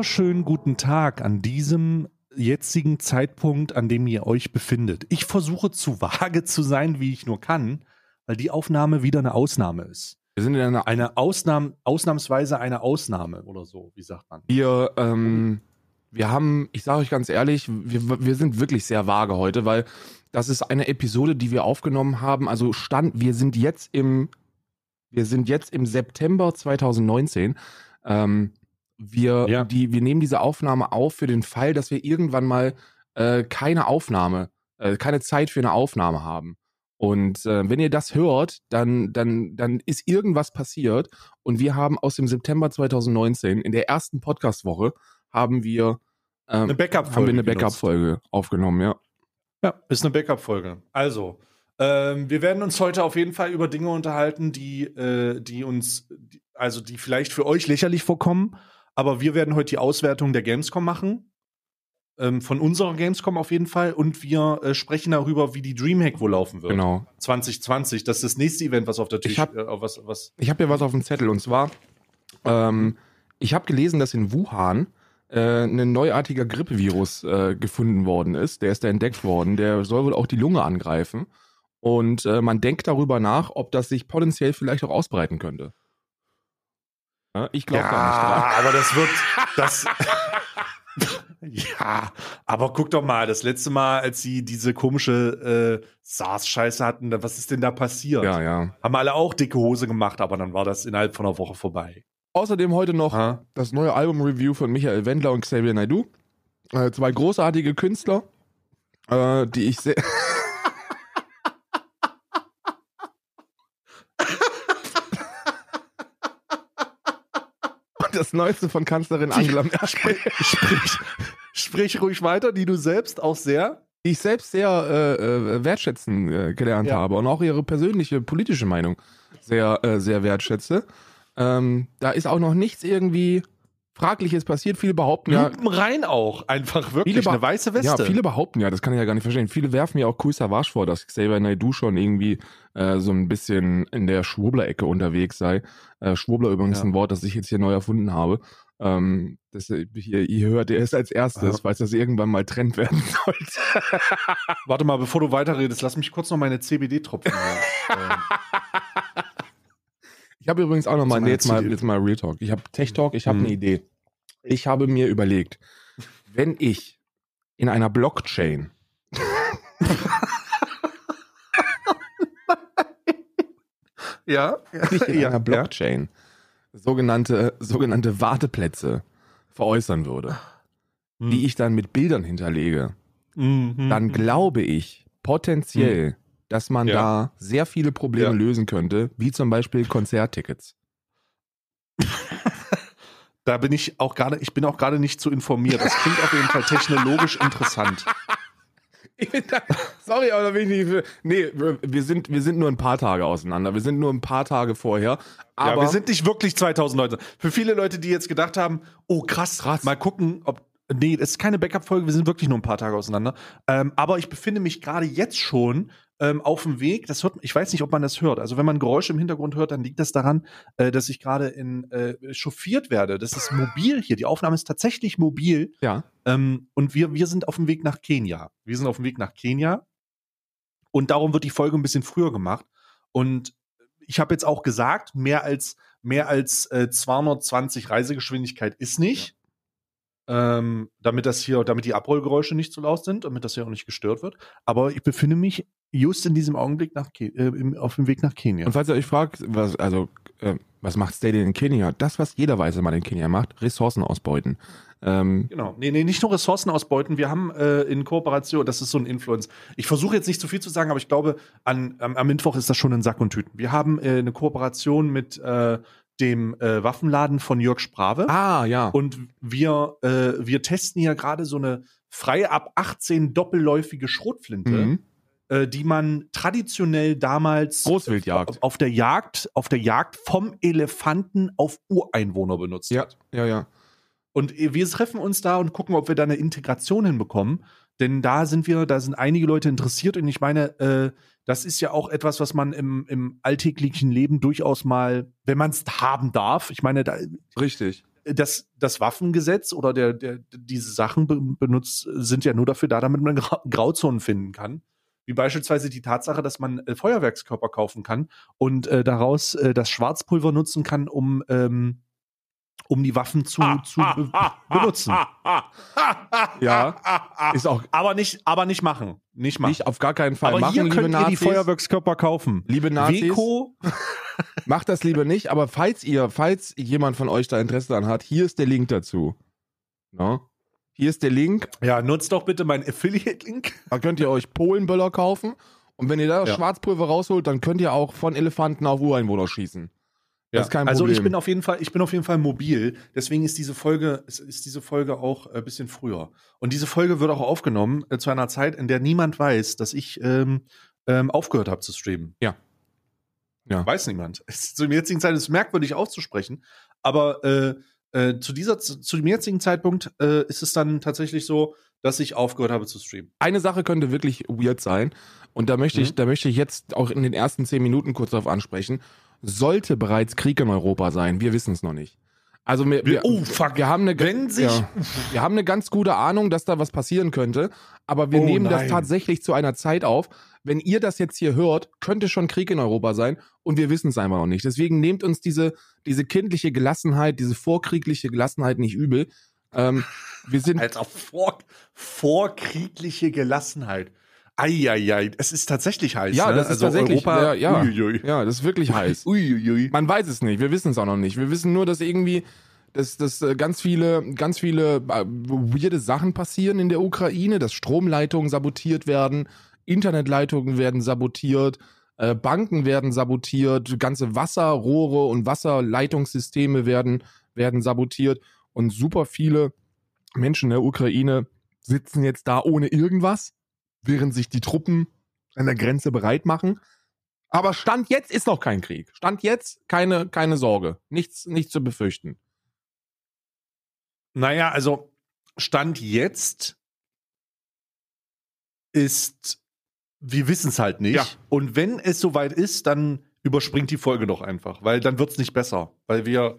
wunderschönen guten Tag an diesem jetzigen Zeitpunkt, an dem ihr euch befindet. Ich versuche zu vage zu sein, wie ich nur kann, weil die Aufnahme wieder eine Ausnahme ist. Wir sind in einer Eine Ausnahme, ausnahmsweise eine Ausnahme oder so, wie sagt man? Wir, ähm, wir haben, ich sage euch ganz ehrlich, wir, wir sind wirklich sehr vage heute, weil das ist eine Episode, die wir aufgenommen haben. Also stand, wir sind jetzt im, wir sind jetzt im September 2019. Ähm, wir, Ja. die, wir nehmen diese Aufnahme auf für den Fall, dass wir irgendwann mal äh, keine Aufnahme, äh, keine Zeit für eine Aufnahme haben. Und äh, wenn ihr das hört, dann, dann, dann ist irgendwas passiert. Und wir haben aus dem September 2019, in der ersten Podcast-Woche, haben wir, ähm, Eine Backup-Folge. haben wir eine genutzt. Backup-Folge aufgenommen, ja. Ja, ist eine Backup-Folge. Also, ähm, wir werden uns heute auf jeden Fall über Dinge unterhalten, die, äh, die uns, also die vielleicht für euch lächerlich vorkommen, aber wir werden heute die Auswertung der Gamescom machen. Ähm, von unserer Gamescom auf jeden Fall. Und wir äh, sprechen darüber, wie die Dreamhack wohl laufen wird. Genau. 2020. Das ist das nächste Event, was auf der Tisch Ich hab- äh, was, was. Ich habe hier was auf dem Zettel und zwar, ähm, ich habe gelesen, dass in Wuhan äh, ein neuartiger Grippevirus äh, gefunden worden ist. Der ist da entdeckt worden. Der soll wohl auch die Lunge angreifen. Und äh, man denkt darüber nach, ob das sich potenziell vielleicht auch ausbreiten könnte. Ja, ich glaube da nicht dran. aber das wird. Das, ja, aber guck doch mal, das letzte Mal, als sie diese komische äh, SARS-Scheiße hatten, was ist denn da passiert? Ja, ja. Haben alle auch dicke Hose gemacht, aber dann war das innerhalb von einer Woche vorbei. Außerdem heute noch Ha? das neue Album-Review von Michael Wendler und Xavier Naidoo. Äh, zwei großartige Künstler, äh, die ich sehr. das Neueste von Kanzlerin Angela Merkel, sprich, sprich ruhig weiter, die du selbst auch sehr. die ich selbst sehr äh, äh, wertschätzen äh, gelernt Ja. habe und auch ihre persönliche politische Meinung sehr, äh, sehr wertschätze. Ähm, da ist auch noch nichts irgendwie Fragliches passiert. Viele behaupten ja, Lupen rein auch. Einfach wirklich Viele eine weiße Weste. Ja, viele behaupten ja, das kann ich ja gar nicht verstehen. Viele werfen ja auch Kool Savage vor, dass Xavier Naidoo schon irgendwie äh, so ein bisschen in der Schwurbler-Ecke unterwegs sei. Äh, Schwurbler übrigens Ja. ein Wort, das ich jetzt hier neu erfunden habe. Ähm, das, äh, hier, ihr hört erst als erstes, Ja. falls das irgendwann mal Trend werden sollte. Warte mal, bevor du weiterredest, lass mich kurz noch meine CBD-Tropfen. ähm, Ich habe übrigens auch noch mal, Zu nee, jetzt mal, jetzt mal Real Talk. Ich habe Tech Talk, ich habe Mhm. eine Idee. Ich habe mir überlegt, wenn ich in einer Blockchain ja, ich in einer Blockchain sogenannte, sogenannte Warteplätze veräußern würde, Hm. die ich dann mit Bildern hinterlege, Mhm. dann glaube ich potenziell, dass man Ja. da sehr viele Probleme Ja. lösen könnte, wie zum Beispiel Konzerttickets. Da bin ich auch gerade, ich bin auch gerade nicht so informiert. Das klingt auf jeden Fall technologisch interessant. Da, sorry, aber da bin ich nicht. Nee, wir sind, wir sind nur ein paar Tage auseinander. Wir sind nur ein paar Tage vorher. Aber ja, wir sind nicht wirklich 2000 Leute. Für viele Leute, die jetzt gedacht haben, oh krass, Krass. mal gucken, ob. Nee, das ist keine Backup-Folge, wir sind wirklich nur ein paar Tage auseinander. Ähm, aber ich befinde mich gerade jetzt schon ähm, auf dem Weg. Das hört, ich weiß nicht, ob man das hört. Also wenn man Geräusche im Hintergrund hört, dann liegt das daran, äh, dass ich gerade in äh, chauffiert werde. Das ist mobil hier. Die Aufnahme ist tatsächlich mobil. ja. Ähm, und wir, wir sind auf dem Weg nach Kenia. Wir sind auf dem Weg nach Kenia. Und darum wird die Folge ein bisschen früher gemacht. Und ich habe jetzt auch gesagt, mehr als, mehr als äh, 220 Reisegeschwindigkeit ist nicht. Ähm, damit das hier, damit die Abrollgeräusche nicht zu laut sind, damit das hier auch nicht gestört wird. Aber ich befinde mich just in diesem Augenblick nach Ke äh, im, auf dem Weg nach Kenia. Und falls ihr euch fragt, was, also, äh, was macht Stadia in Kenia? Das, was jeder weiße Mann in Kenia macht, Ressourcen ausbeuten. Ähm, Genau. Nee, nee, nicht nur Ressourcen ausbeuten. Wir haben äh, in Kooperation, das ist so ein Influence. Ich versuche jetzt nicht zu viel zu sagen, aber ich glaube, an, am, am Mittwoch ist das schon in Sack und Tüten. Wir haben äh, eine Kooperation mit äh, dem äh, Waffenladen von Jörg Sprave. ah, ja. Und wir, äh, wir testen hier gerade so eine freie ab 18 doppelläufige Schrotflinte, Mhm. äh, die man traditionell damals Großwildjagd. auf der Jagd, auf der Jagd vom Elefanten auf Ureinwohner benutzt Ja, hat. ja, ja. Und wir treffen uns da und gucken, ob wir da eine Integration hinbekommen. Denn da sind wir, da sind einige Leute interessiert und ich meine, äh, das ist ja auch etwas, was man im, im alltäglichen Leben durchaus mal, wenn man es haben darf, ich meine, da, Richtig. das, das Waffengesetz oder der, der, diese Sachen be benutzt, sind ja nur dafür da, damit man Gra Grauzonen finden kann. Wie beispielsweise die Tatsache, dass man äh, Feuerwerkskörper kaufen kann und äh, daraus äh, das Schwarzpulver nutzen kann, um, ähm, um die Waffen zu, zu be benutzen. Ja, ist auch Aber nicht, aber nicht machen. Nicht machen. nicht auf gar keinen Fall aber machen, hier liebe könnt ihr die. Feuerwerkskörper kaufen. Liebe Nazis, Weko, macht das lieber nicht, aber falls ihr, falls jemand von euch da Interesse daran hat, hier ist der Link dazu. No? Hier ist der Link, ja, nutzt doch bitte meinen Affiliate-Link. da könnt ihr euch Polenböller kaufen und wenn ihr da Ja. Schwarzpulver rausholt, dann könnt ihr auch von Elefanten auf Ureinwohner schießen. Kein also ich bin auf jeden Fall, ich bin auf jeden Fall mobil. Deswegen ist diese Folge, ist, ist diese Folge auch ein bisschen früher. Und diese Folge wird auch aufgenommen äh, zu einer Zeit, in der niemand weiß, dass ich ähm, ähm, aufgehört habe zu streamen. Ja. Ja. Weiß niemand. Es, zu dem jetzigen Zeitpunkt ist es merkwürdig auszusprechen, aber äh, äh, zu dieser, zu dem jetzigen Zeitpunkt äh, ist es dann tatsächlich so, dass ich aufgehört habe zu streamen. Eine Sache könnte wirklich weird sein und da möchte ich, Mhm. da möchte ich jetzt auch in den ersten zehn Minuten kurz darauf ansprechen. Sollte bereits Krieg in Europa sein, wir wissen es noch nicht. Also wir, wir, oh, fuck. wir haben eine, Wenn sich- ja, wir haben eine ganz gute Ahnung, dass da was passieren könnte, aber wir Oh nehmen das nein. tatsächlich zu einer Zeit auf. Wenn ihr das jetzt hier hört, könnte schon Krieg in Europa sein und wir wissen es einfach noch nicht. Deswegen nehmt uns diese, diese kindliche Gelassenheit, diese vorkriegliche Gelassenheit nicht übel. Ähm, wir sind Alter, vor, vorkriegliche Gelassenheit. Eieiei, es ist tatsächlich heiß. Ja, ne? das ist tatsächlich, Europa, ja, ja. Uiuiui. Ja, das ist wirklich heiß. Uiuiui. Man weiß es nicht, wir wissen es auch noch nicht. Wir wissen nur, dass irgendwie, dass, dass äh, ganz viele, ganz viele äh, weirde Sachen passieren in der Ukraine, dass Stromleitungen sabotiert werden, Internetleitungen werden sabotiert, äh, Banken werden sabotiert, ganze Wasserrohre und Wasserleitungssysteme werden, werden sabotiert und super viele Menschen in der Ukraine sitzen jetzt da ohne irgendwas, während sich die Truppen an der Grenze bereit machen. Aber Stand jetzt ist noch kein Krieg. Stand jetzt keine, keine Sorge. Nichts, nichts zu befürchten. Naja, also Stand jetzt ist, wir wissen es halt nicht. Ja. Und wenn es soweit ist, dann überspringt die Folge doch einfach, weil dann wird es nicht besser. Weil wir,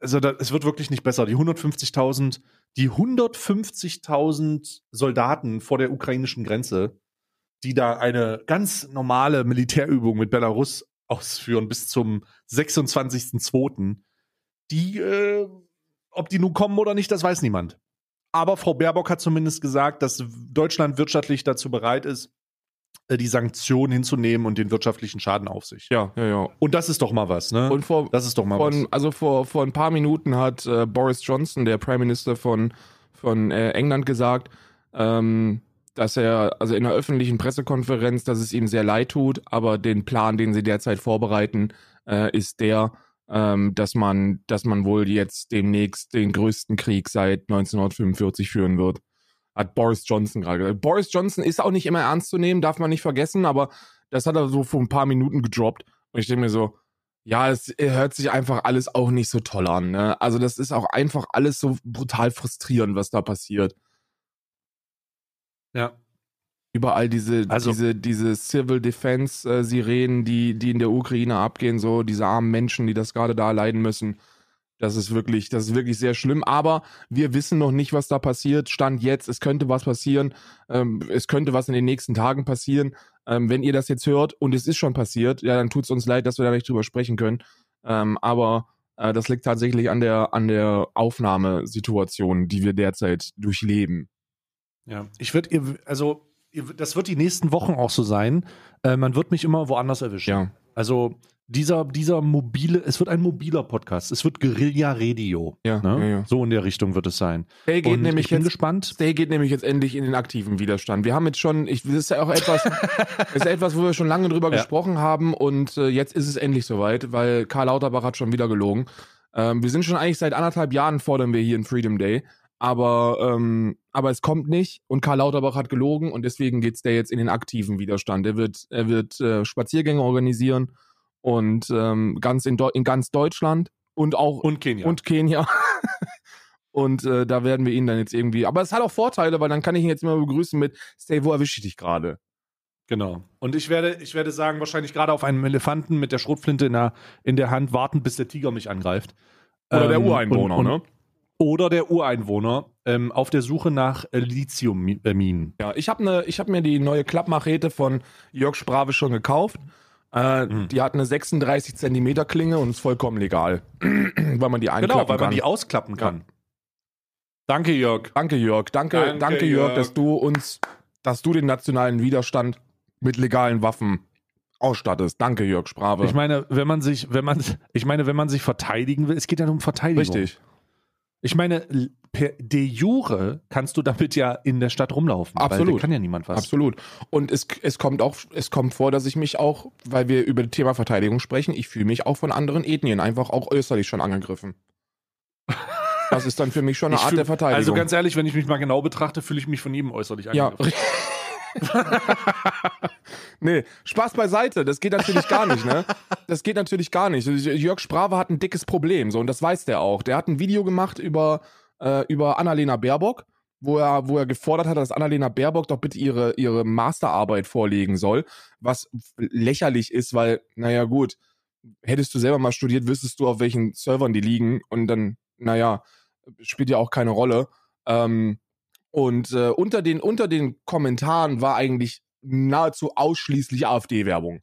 also da, es wird wirklich nicht besser. Die 150.000, die 150.000 Soldaten vor der ukrainischen Grenze, die da eine ganz normale Militärübung mit Belarus ausführen bis zum 26.02., die, äh, ob die nun kommen oder nicht, das weiß niemand. Aber Frau Baerbock hat zumindest gesagt, dass Deutschland wirtschaftlich dazu bereit ist, die Sanktionen hinzunehmen und den wirtschaftlichen Schaden auf sich. Ja, ja, ja. Und das ist doch mal was, ne? Und vor, das ist doch mal von, was. also vor, vor ein paar Minuten hat äh, Boris Johnson, der Prime Minister von, von äh, England, gesagt, ähm, dass er, also in einer öffentlichen Pressekonferenz, dass es ihm sehr leid tut, aber den Plan, den sie derzeit vorbereiten, äh, ist der, ähm, dass man, dass man wohl jetzt demnächst den größten Krieg seit 1945 führen wird. Hat Boris Johnson gerade gesagt. Boris Johnson ist auch nicht immer ernst zu nehmen, darf man nicht vergessen, aber das hat er so vor ein paar Minuten gedroppt. Und ich denke mir so, ja, es hört sich einfach alles auch nicht so toll an. Ne? Also das ist auch einfach alles so brutal frustrierend, was da passiert. Ja. Überall diese, Also- diese, diese Civil Defense äh, Sirenen, die, die in der Ukraine abgehen, so diese armen Menschen, die das gerade da leiden müssen. Das ist wirklich, das ist wirklich sehr schlimm. Aber wir wissen noch nicht, was da passiert. Stand jetzt, es könnte was passieren. Ähm, es könnte was in den nächsten Tagen passieren. Ähm, wenn ihr das jetzt hört und es ist schon passiert, ja, dann tut es uns leid, dass wir da nicht drüber sprechen können. Ähm, aber äh, das liegt tatsächlich an der, an der Aufnahmesituation, die wir derzeit durchleben. Ja. Ich würde, also, das wird die nächsten Wochen auch so sein. Äh, man wird mich immer woanders erwischen. Ja. Also, dieser, dieser mobile, es wird ein mobiler Podcast. Es wird Guerilla-Radio. Ja, ne? ja, ja. So in der Richtung wird es sein. Der geht Und nämlich ich bin jetzt gespannt. Stay geht nämlich jetzt endlich in den aktiven Widerstand. Wir haben jetzt schon, ich, das ist ja auch etwas, ist etwas, wo wir schon lange drüber Ja. gesprochen haben und äh, jetzt ist es endlich soweit, weil Karl Lauterbach hat schon wieder gelogen. Ähm, wir sind schon eigentlich seit anderthalb Jahren fordern wir hier einen Freedom Day, aber, ähm, aber es kommt nicht und Karl Lauterbach hat gelogen und deswegen geht's der jetzt in den aktiven Widerstand. Er wird, er wird äh, Spaziergänge organisieren und ähm, ganz in, in ganz Deutschland und auch Und Kenia. und Kenia. Und äh, da werden wir ihn dann jetzt irgendwie. Aber es hat auch Vorteile, weil dann kann ich ihn jetzt immer begrüßen mit Stay, wo erwische ich dich gerade? Genau. Und ich werde, ich werde sagen, wahrscheinlich gerade auf einem Elefanten mit der Schrotflinte in der, in der Hand warten, bis der Tiger mich angreift. Oder der Ähm, Ureinwohner, und, ne? und, Oder der Ureinwohner ähm, auf der Suche nach äh, Lithiumminen. Ja, ich habe ne, ich hab mir die neue Klappmachete von Jörg Sprave schon gekauft. Äh, Hm. Die hat eine 36 Zentimeter Klinge und ist vollkommen legal, weil man die einklappen Genau, weil kann. man die ausklappen kann. Danke, Jörg. danke Jörg, danke, danke, Danke, Jörg, Jörg. dass du uns, dass du den nationalen Widerstand mit legalen Waffen ausstattest. Danke Jörg Sprave. Ich meine, wenn man sich, wenn man, ich meine, wenn man sich verteidigen will, es geht ja um Verteidigung. Richtig. Ich meine, per de jure kannst du damit ja in der Stadt rumlaufen. Weil Absolut. da kann ja niemand was. Absolut. Und es, es kommt auch, es kommt vor, dass ich mich auch, weil wir über das Thema Verteidigung sprechen, ich fühle mich auch von anderen Ethnien einfach auch äußerlich schon angegriffen. Das ist dann für mich schon eine Ich Art fühl- der Verteidigung. Also ganz ehrlich, wenn ich mich mal genau betrachte, fühle ich mich von jedem äußerlich ja. nee, Spaß beiseite, das geht natürlich gar nicht, ne? Das geht natürlich gar nicht. Jörg Sprave hat ein dickes Problem, so, und das weiß der auch. Der hat ein Video gemacht über, äh, über Annalena Baerbock, wo er, wo er gefordert hat, dass Annalena Baerbock doch bitte ihre, ihre Masterarbeit vorlegen soll, was lächerlich ist, weil, naja, gut, hättest du selber mal studiert, wüsstest du, auf welchen Servern die liegen und dann, naja, spielt ja auch keine Rolle. Ähm, und äh, unter, den, unter den Kommentaren war eigentlich nahezu ausschließlich AfD-Werbung.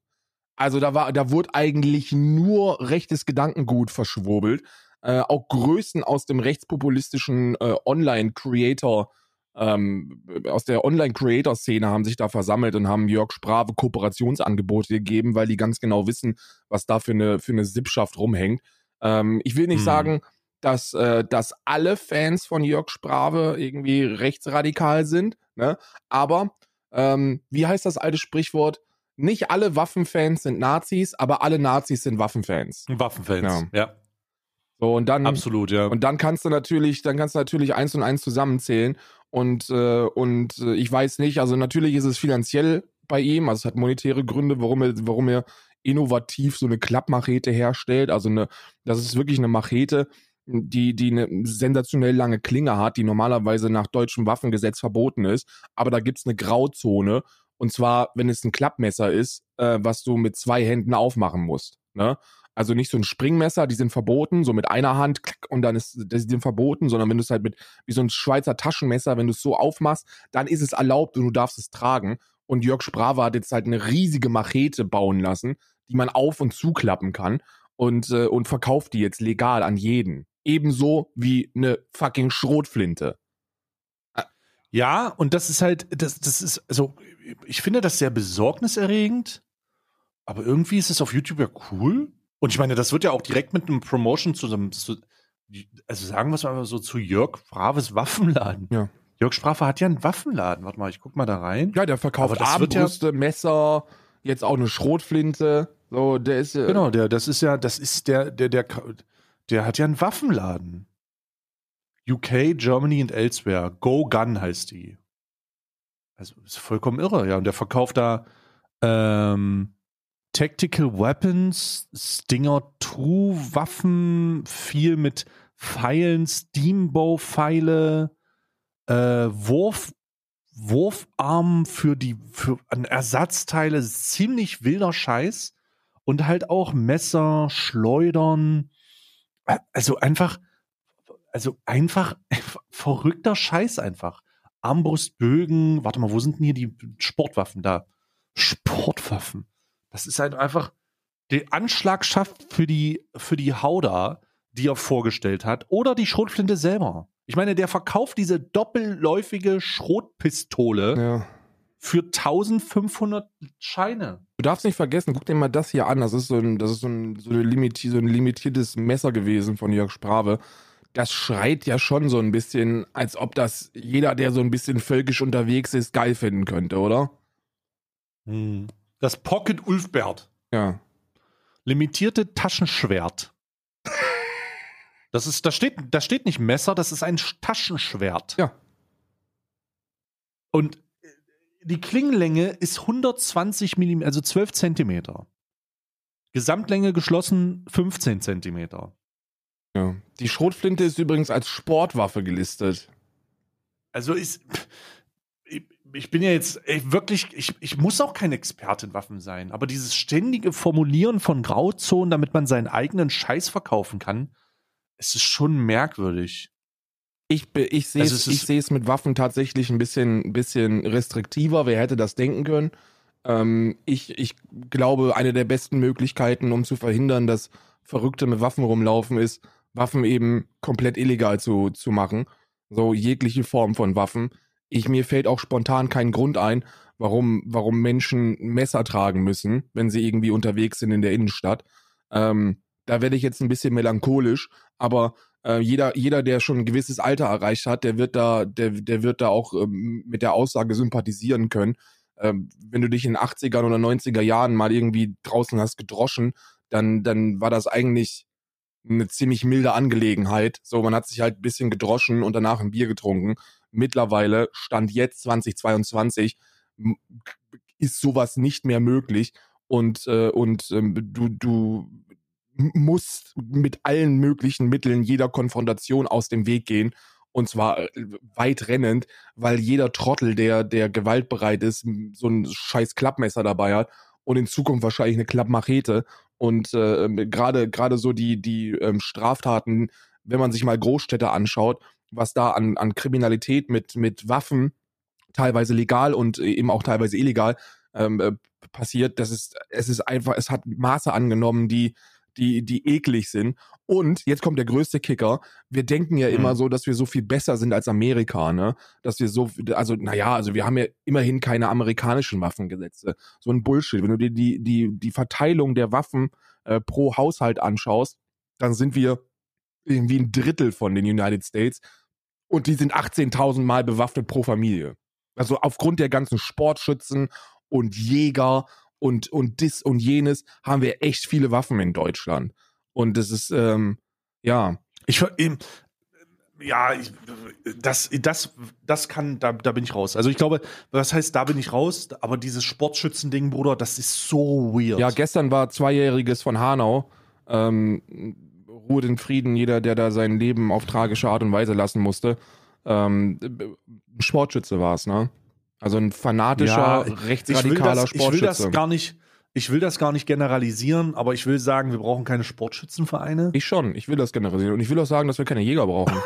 Also da war, da wurde eigentlich nur rechtes Gedankengut verschwurbelt. Äh, auch Größen aus dem rechtspopulistischen äh, Online-Creator, ähm, aus der Online-Creator-Szene haben sich da versammelt und haben Jörg Sprave Kooperationsangebote gegeben, weil die ganz genau wissen, was da für eine, für eine Sippschaft rumhängt. Ähm, ich will nicht Hm. sagen, dass, äh, dass alle Fans von Jörg Sprave irgendwie rechtsradikal sind, ne? aber ähm, wie heißt das alte Sprichwort? Nicht alle Waffenfans sind Nazis, aber alle Nazis sind Waffenfans. Waffenfans. Ja. So und dann absolut, ja. und dann kannst du natürlich, dann kannst du natürlich eins und eins zusammenzählen und äh, und äh, ich weiß nicht, also natürlich ist es finanziell bei ihm, also es hat monetäre Gründe, warum er, warum er innovativ so eine Klappmachete herstellt, also eine, das ist wirklich eine Machete, die die eine sensationell lange Klinge hat, die normalerweise nach deutschem Waffengesetz verboten ist, aber da gibt's eine Grauzone und zwar, wenn es ein Klappmesser ist, äh, was du mit zwei Händen aufmachen musst, ne? Also nicht so ein Springmesser, die sind verboten, so mit einer Hand klack, und dann ist das sind verboten, sondern wenn du es halt mit wie so ein Schweizer Taschenmesser, wenn du es so aufmachst, dann ist es erlaubt und du darfst es tragen. Und Jörg Sprave hat jetzt halt eine riesige Machete bauen lassen, die man auf und zuklappen kann und äh, und verkauft die jetzt legal an jeden. Ebenso wie eine fucking Schrotflinte. Ja, und das ist halt, das, das ist, also, ich finde das sehr besorgniserregend, aber irgendwie ist es auf YouTube ja cool. Und ich meine, das wird ja auch direkt mit einem Promotion zusammen, zu, also sagen wir es mal so zu Jörg Braves Waffenladen. Ja. Jörg Sprave hat ja einen Waffenladen. Warte mal, ich guck mal da rein. Ja, der verkauft wird ja- Armbrüste, Messer, jetzt auch eine Schrotflinte. So, der ist äh, Genau, der, das ist ja, das ist der, der, der, der hat ja einen Waffenladen. UK, Germany and elsewhere. Go Gun heißt die. Also ist vollkommen irre, ja. Und der verkauft da ähm, Tactical Weapons, Stinger 2 Waffen, viel mit Pfeilen, Steambow-Pfeile, äh, Wurf, Wurfarm für die für an Ersatzteile, ziemlich wilder Scheiß und halt auch Messer, Schleudern, also einfach, also einfach verrückter Scheiß einfach. Armbrustbögen, warte mal, wo sind denn hier die Sportwaffen da? Sportwaffen. Das ist halt einfach die Anschlagschaft für die, für die Hauda, die er vorgestellt hat, oder die Schrotflinte selber. Ich meine, der verkauft diese doppelläufige Schrotpistole ja. für 1500 Scheine. Du darfst nicht vergessen, guck dir mal das hier an. Das ist so ein, das ist so ein, so, limiti so ein limitiertes Messer gewesen von Jörg Sprave. Das schreit ja schon so ein bisschen, als ob das jeder, der so ein bisschen völkisch unterwegs ist, geil finden könnte, oder? Das Pocket Ulfbert. Ja. Limitierte Taschenschwert. Das ist, da steht, da steht nicht Messer, das ist ein Taschenschwert. Ja. Und die Klingenlänge ist 120 mm, also 12 Zentimeter. Gesamtlänge geschlossen 15 Zentimeter. ja. Die Schrotflinte ist übrigens als Sportwaffe gelistet. Also ist. Ich, bin ja jetzt ey, wirklich, ich, ich muss auch kein Experte in Waffen sein, aber dieses ständige Formulieren von Grauzonen, damit man seinen eigenen Scheiß verkaufen kann, es ist schon merkwürdig. Ich, ich sehe Also es, ich sehe es mit Waffen tatsächlich ein bisschen, bisschen restriktiver. Wer hätte das denken können? Ähm, ich, ich glaube, eine der besten Möglichkeiten, um zu verhindern, dass Verrückte mit Waffen rumlaufen, ist, Waffen eben komplett illegal zu, zu machen. So jegliche Form von Waffen. Ich, mir fällt auch spontan kein Grund ein, warum, warum Menschen Messer tragen müssen, wenn sie irgendwie unterwegs sind in der Innenstadt. Ähm, da werde ich jetzt ein bisschen melancholisch, aber äh, jeder, jeder, der schon ein gewisses Alter erreicht hat, der wird da, der, der wird da auch ähm, mit der Aussage sympathisieren können. Ähm, wenn du dich in den 80er oder 90er Jahren mal irgendwie draußen hast gedroschen, dann, dann war das eigentlich eine ziemlich milde Angelegenheit. So, man hat sich halt ein bisschen gedroschen und danach ein Bier getrunken. Mittlerweile, Stand jetzt 2022, m- ist sowas nicht mehr möglich. Und, äh, und ähm, du, du musst mit allen möglichen Mitteln jeder Konfrontation aus dem Weg gehen. Und zwar äh, weit rennend, weil jeder Trottel, der, der gewaltbereit ist, so ein scheiß Klappmesser dabei hat und in Zukunft wahrscheinlich eine Klappmachete. Und äh, gerade so die, die ähm, Straftaten, wenn man sich mal Großstädte anschaut, was da an, an Kriminalität mit, mit Waffen, teilweise legal und eben auch teilweise illegal, ähm, äh, passiert, das ist, es ist einfach, es hat Maße angenommen, die, die, die eklig sind. Und jetzt kommt der größte Kicker. Wir denken ja immer Hm. so, dass wir so viel besser sind als Amerika, ne? Dass wir so, also, naja, also wir haben ja immerhin keine amerikanischen Waffengesetze. So ein Bullshit. Wenn du dir die, die, die Verteilung der Waffen äh, pro Haushalt anschaust, dann sind wir irgendwie ein Drittel von den United States und die sind 18.000 Mal bewaffnet pro Familie. Also aufgrund der ganzen Sportschützen und Jäger und, und dis und jenes haben wir echt viele Waffen in Deutschland. Und das ist, ähm, ja, Ich ver- eben, ja, ich, das, das, das kann, da, da bin ich raus. Also ich glaube, was heißt, da bin ich raus, aber dieses Sportschützending, Bruder, das ist so weird. ja, gestern war Zweijähriges von Hanau. Ähm, Ruhe in Frieden, jeder, der da sein Leben auf tragische Art und Weise lassen musste. Ähm, Sportschütze war es, ne? Also ein fanatischer, Ja, ich will, rechtsradikaler das, ich will Sportschütze. das gar nicht, ich will das gar nicht generalisieren, aber ich will sagen, wir brauchen keine Sportschützenvereine. Ich schon, ich will das generalisieren. Und ich will auch sagen, dass wir keine Jäger brauchen.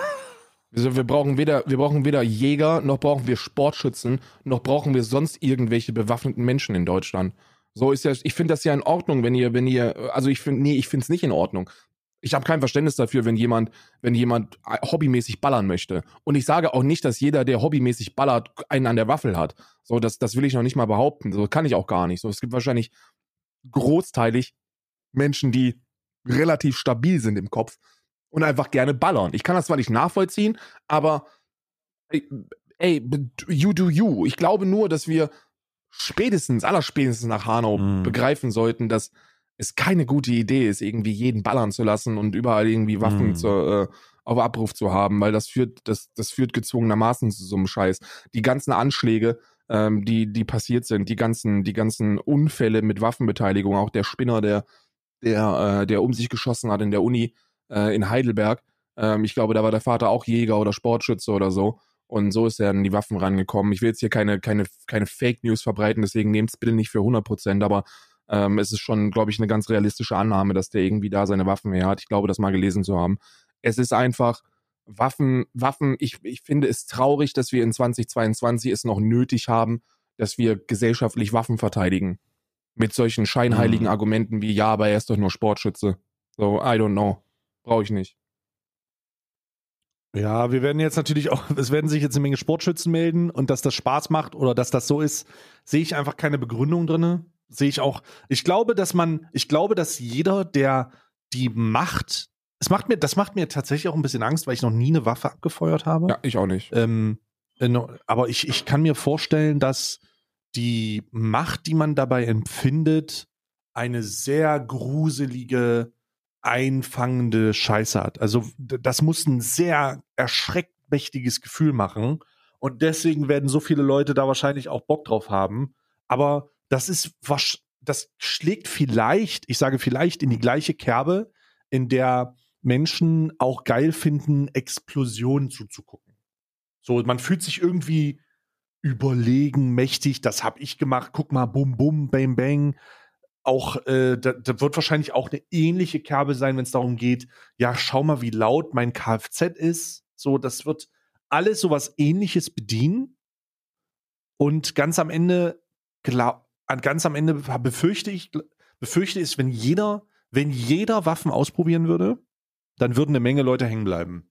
Also wir brauchen weder, wir brauchen weder Jäger, noch brauchen wir Sportschützen, noch brauchen wir sonst irgendwelche bewaffneten Menschen in Deutschland. So ist ja, ich finde das ja in Ordnung, wenn ihr, wenn ihr, also ich finde, nee, ich finde es nicht in Ordnung. Ich habe kein Verständnis dafür, wenn jemand, wenn jemand äh, hobbymäßig ballern möchte. Und ich sage auch nicht, dass jeder, der hobbymäßig ballert, einen an der Waffel hat. So, das, das will ich noch nicht mal behaupten. So kann ich auch gar nicht. So, es gibt wahrscheinlich großteilig Menschen, die relativ stabil sind im Kopf und einfach gerne ballern. Ich kann das zwar nicht nachvollziehen, aber ey, ey, you do you. Ich glaube nur, dass wir spätestens, allerspätestens nach Hanau Mhm. begreifen sollten, dass es keine gute Idee ist, irgendwie jeden ballern zu lassen und überall irgendwie Waffen Mhm. zur, äh, auf Abruf zu haben, weil das führt, das, das führt gezwungenermaßen zu so einem Scheiß. Die ganzen Anschläge, ähm, die, die passiert sind, die ganzen, die ganzen Unfälle mit Waffenbeteiligung, auch der Spinner, der, der, äh, der um sich geschossen hat in der Uni äh, in Heidelberg. Ähm, ich glaube, da war der Vater auch Jäger oder Sportschütze oder so. Und so ist er an die Waffen rangekommen. Ich will jetzt hier keine, keine, keine Fake News verbreiten, deswegen nehmt es bitte nicht für 100 Prozent, aber ähm, es ist schon, glaube ich, eine ganz realistische Annahme, dass der irgendwie da seine Waffen her hat. Ich glaube, das mal gelesen zu haben. Es ist einfach Waffen, Waffen, ich, ich finde es traurig, dass wir in 2022 es noch nötig haben, dass wir gesellschaftlich Waffen verteidigen. Mit solchen scheinheiligen Mhm. Argumenten wie, ja, aber er ist doch nur Sportschütze. So, I don't know. Brauche ich nicht. Ja, wir werden jetzt natürlich auch, es werden sich jetzt eine Menge Sportschützen melden und dass das Spaß macht oder dass das so ist, sehe ich einfach keine Begründung drinne. Sehe ich auch. Ich glaube, dass man, ich glaube, dass jeder, der die Macht, es macht mir, das macht mir tatsächlich auch ein bisschen Angst, weil ich noch nie eine Waffe abgefeuert habe. Ja, ich auch nicht. Ähm, äh, aber ich, ich kann mir vorstellen, dass die Macht, die man dabei empfindet, eine sehr gruselige, einfangende Scheiße hat. Also das muss ein sehr erschreckt mächtiges Gefühl machen. Und deswegen werden so viele Leute da wahrscheinlich auch Bock drauf haben. Aber das ist was, das schlägt vielleicht, ich sage vielleicht, in die gleiche Kerbe, in der Menschen auch geil finden, Explosionen zuzugucken. So, man fühlt sich irgendwie überlegen, mächtig, das hab ich gemacht, guck mal, bum, bum, bang, bang. auch, äh, da, da wird wahrscheinlich auch eine ähnliche Kerbe sein, wenn es darum geht, ja, schau mal, wie laut mein Kfz ist. So, das wird alles sowas ähnliches bedienen. Und ganz am Ende, glaub, ganz am Ende befürchte ich, befürchte ich, wenn jeder, wenn jeder Waffen ausprobieren würde, dann würden eine Menge Leute hängen bleiben.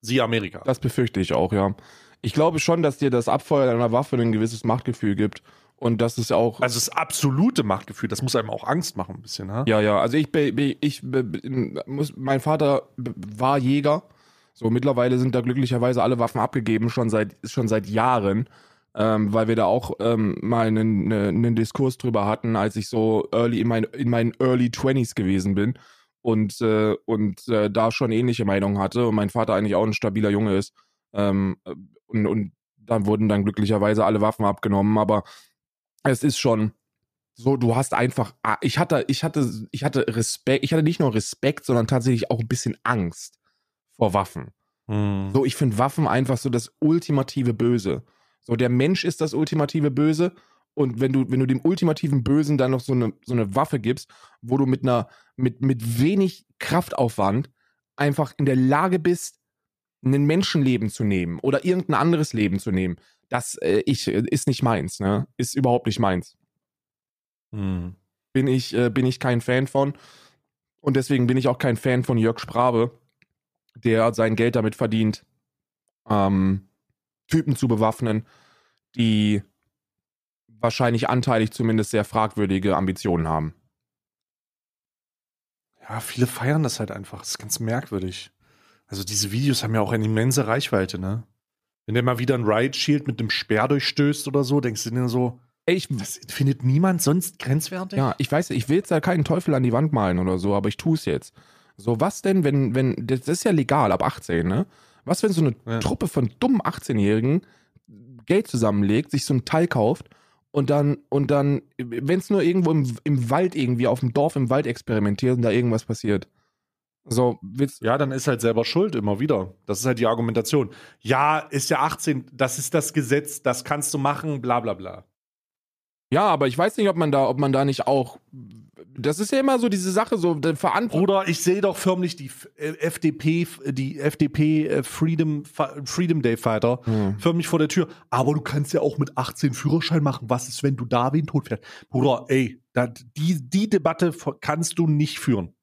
Siehe Amerika. Das befürchte ich auch, ja. Ich glaube schon, dass dir das Abfeuern einer Waffe ein gewisses Machtgefühl gibt. Und das ist auch. Also das absolute Machtgefühl, das muss einem auch Angst machen, ein bisschen, ne? Ja, ja. Also ich, ich, ich muss, mein Vater war Jäger. So, mittlerweile sind da glücklicherweise alle Waffen abgegeben, schon seit, schon seit Jahren. Ähm, weil wir da auch ähm, mal einen, einen Diskurs drüber hatten, als ich so early in, mein, in meinen Early 20s gewesen bin und, äh, und äh, da schon ähnliche Meinungen hatte und mein Vater eigentlich auch ein stabiler Junge ist. Ähm, und, und dann wurden dann glücklicherweise alle Waffen abgenommen, aber es ist schon so, du hast einfach, ah, ich hatte, ich hatte, ich hatte Respekt, ich hatte nicht nur Respekt, sondern tatsächlich auch ein bisschen Angst vor Waffen. Hm. So, ich finde Waffen einfach so das ultimative Böse. So, der Mensch ist das ultimative Böse. Und wenn du, wenn du dem ultimativen Bösen dann noch so eine, so eine Waffe gibst, wo du mit einer, mit, mit wenig Kraftaufwand einfach in der Lage bist, ein Menschenleben zu nehmen oder irgendein anderes Leben zu nehmen, das äh, ich, äh, ist nicht meins, ne? Ist überhaupt nicht meins. Hm. Bin ich, äh, bin ich kein Fan von. Und deswegen bin ich auch kein Fan von Jörg Sprabe, der sein Geld damit verdient, ähm, Typen zu bewaffnen, die wahrscheinlich anteilig zumindest sehr fragwürdige Ambitionen haben. Ja, viele feiern das halt einfach. Das ist ganz merkwürdig. Also diese Videos haben ja auch eine immense Reichweite, ne? Wenn der mal wieder ein Riot Shield mit dem Speer durchstößt oder so, denkst du dir so, Ey, ich, das findet niemand sonst grenzwertig? Ja, ich weiß, ich will jetzt da keinen Teufel an die Wand malen oder so, aber ich tue es jetzt. So, was denn, wenn, wenn, das ist ja legal ab 18, ne? Was, wenn so eine ja. Truppe von dummen 18-Jährigen Geld zusammenlegt, sich so ein Teil kauft und dann, und dann, wenn es nur irgendwo im, im Wald irgendwie, auf dem Dorf im Wald experimentiert und da irgendwas passiert. So, willst ja, dann ist halt selber schuld immer wieder. Das ist halt die Argumentation. Ja, ist ja 18, das ist das Gesetz, das kannst du machen, bla bla bla. Ja, aber ich weiß nicht, ob man da, ob man da nicht auch. Das ist ja immer so diese Sache, so Verantwortung. Bruder, ich sehe doch förmlich die FDP, die FDP äh, Freedom, Freedom Day Fighter hm. förmlich vor der Tür. Aber du kannst ja auch mit 18 Führerschein machen. Was ist, wenn du da wen tot fährst? Bruder, ey, da, die, die Debatte kannst du nicht führen.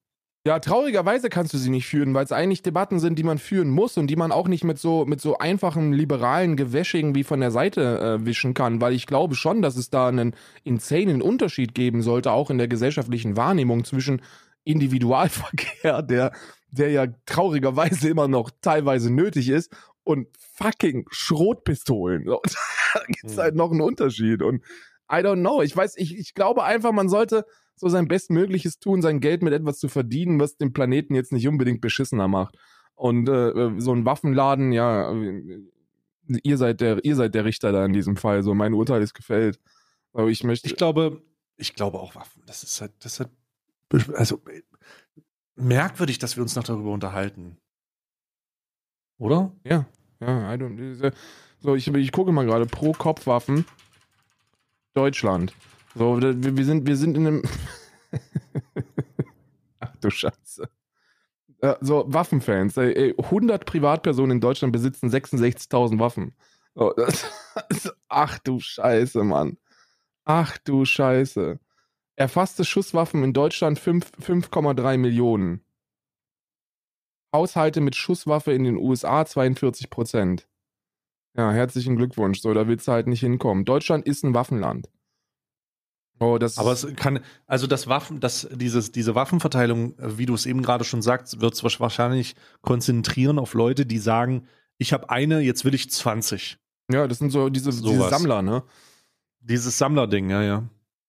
Ja, traurigerweise kannst du sie nicht führen, weil es eigentlich Debatten sind, die man führen muss und die man auch nicht mit so, mit so einfachen liberalen Gewäsch irgendwie von der Seite äh, wischen kann, weil ich glaube schon, dass es da einen insanen Unterschied geben sollte, auch in der gesellschaftlichen Wahrnehmung zwischen Individualverkehr, der, der ja traurigerweise immer noch teilweise nötig ist, und fucking Schrotpistolen. da gibt's hm. halt noch einen Unterschied und I don't know. Ich weiß, ich, ich glaube einfach, man sollte, so sein Bestmögliches tun, sein Geld mit etwas zu verdienen, was den Planeten jetzt nicht unbedingt beschissener macht. Und äh, so ein Waffenladen, ja, ihr seid der, ihr seid der Richter da in diesem Fall. So mein Urteil ist gefällt. Aber ich möchte. Ich glaube, ich glaube auch Waffen. Das ist halt, das ist halt, also merkwürdig, dass wir uns noch darüber unterhalten. Oder? Ja, ja, I don't, so, ich, ich gucke mal gerade pro Kopfwaffen Deutschland. So, wir, wir, sind, wir sind in einem. Ach du Scheiße. so, Waffenfans. Ey, 100 Privatpersonen in Deutschland besitzen 66.000 Waffen. So, das, ach du Scheiße, Mann. Ach du Scheiße. Erfasste Schusswaffen in Deutschland 5,3 Millionen. Haushalte mit Schusswaffe in den USA 42 Prozent. Ja, herzlichen Glückwunsch. So, da willst du halt nicht hinkommen. Deutschland ist ein Waffenland. Oh, das Aber es kann, also das Waffen, das, dieses, diese Waffenverteilung, wie du es eben gerade schon sagst, wird es wahrscheinlich konzentrieren auf Leute, die sagen, ich habe eine, jetzt will ich 20. Ja, das sind so diese, diese Sammler, ne? Dieses Sammlerding, ja, ja.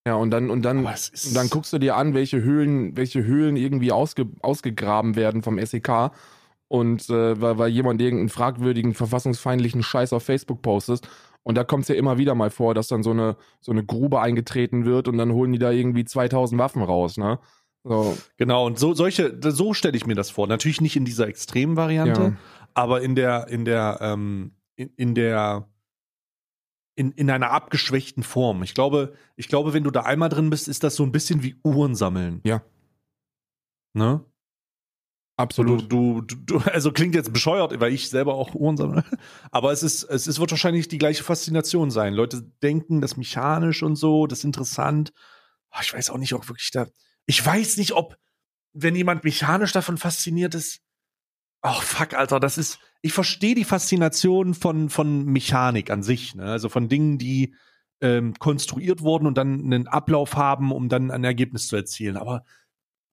Ja, und dann, und dann, und dann guckst du dir an, welche Höhlen, welche Höhlen irgendwie ausge, ausgegraben werden vom SEK. Und äh, weil, weil jemand irgendeinen fragwürdigen, verfassungsfeindlichen Scheiß auf Facebook postet und da kommt es ja immer wieder mal vor, dass dann so eine, so eine Grube eingetreten wird und dann holen die da irgendwie 2000 Waffen raus, ne? So. Genau, und so, solche, so stelle ich mir das vor. Natürlich nicht in dieser extremen Variante, ja. aber in der, in der, ähm, in, in der in, in einer abgeschwächten Form. Ich glaube, ich glaube, wenn du da einmal drin bist, ist das so ein bisschen wie Uhren sammeln. Ja. Ne? Absolut. Du, du, du, also klingt jetzt bescheuert, weil ich selber auch Uhren sammle. Aber es ist, es ist, wird wahrscheinlich die gleiche Faszination sein. Leute denken, das mechanisch und so, das ist interessant. Ah, ich weiß auch nicht, ob wirklich da. Ich weiß nicht, ob, wenn jemand mechanisch davon fasziniert ist. Ach, fuck, Alter, das ist. Ich verstehe die Faszination von, von Mechanik an sich, ne? Also von Dingen, die ähm, konstruiert wurden und dann einen Ablauf haben, um dann ein Ergebnis zu erzielen. Aber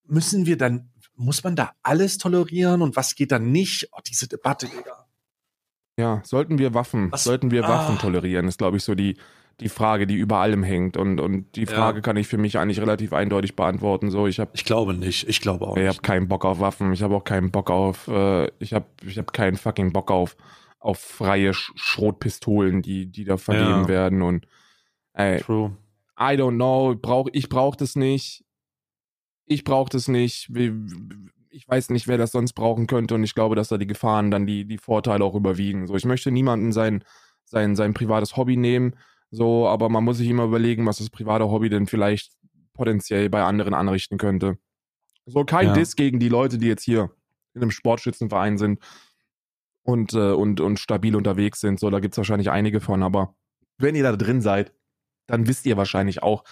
müssen wir dann muss man da alles tolerieren und was geht dann nicht? Oh, diese Debatte, Digga. Ja, sollten wir Waffen, was? sollten wir Waffen ah. tolerieren, ist, glaube ich, so die, die Frage, die über allem hängt. Und, und die Frage ja. kann ich für mich eigentlich relativ eindeutig beantworten. So, ich, hab, ich glaube nicht. Ich glaube auch ich nicht. Ich habe keinen Bock auf Waffen. Ich habe auch keinen Bock auf. Äh, ich habe ich hab keinen fucking Bock auf, auf freie Sch Schrotpistolen, die, die da vergeben ja. werden. Und ey, True. I don't know. Brauch, ich brauche das nicht ich brauche das nicht. Ich weiß nicht, wer das sonst brauchen könnte und ich glaube, dass da die Gefahren dann die, die Vorteile auch überwiegen. So, ich möchte niemanden sein, sein, sein privates Hobby nehmen, so, aber man muss sich immer überlegen, was das private Hobby denn vielleicht potenziell bei anderen anrichten könnte. So, kein ja. Diss gegen die Leute, die jetzt hier in einem Sportschützenverein sind und, äh, und, und stabil unterwegs sind. So, da gibt es wahrscheinlich einige von, aber wenn ihr da drin seid, dann wisst ihr wahrscheinlich auch,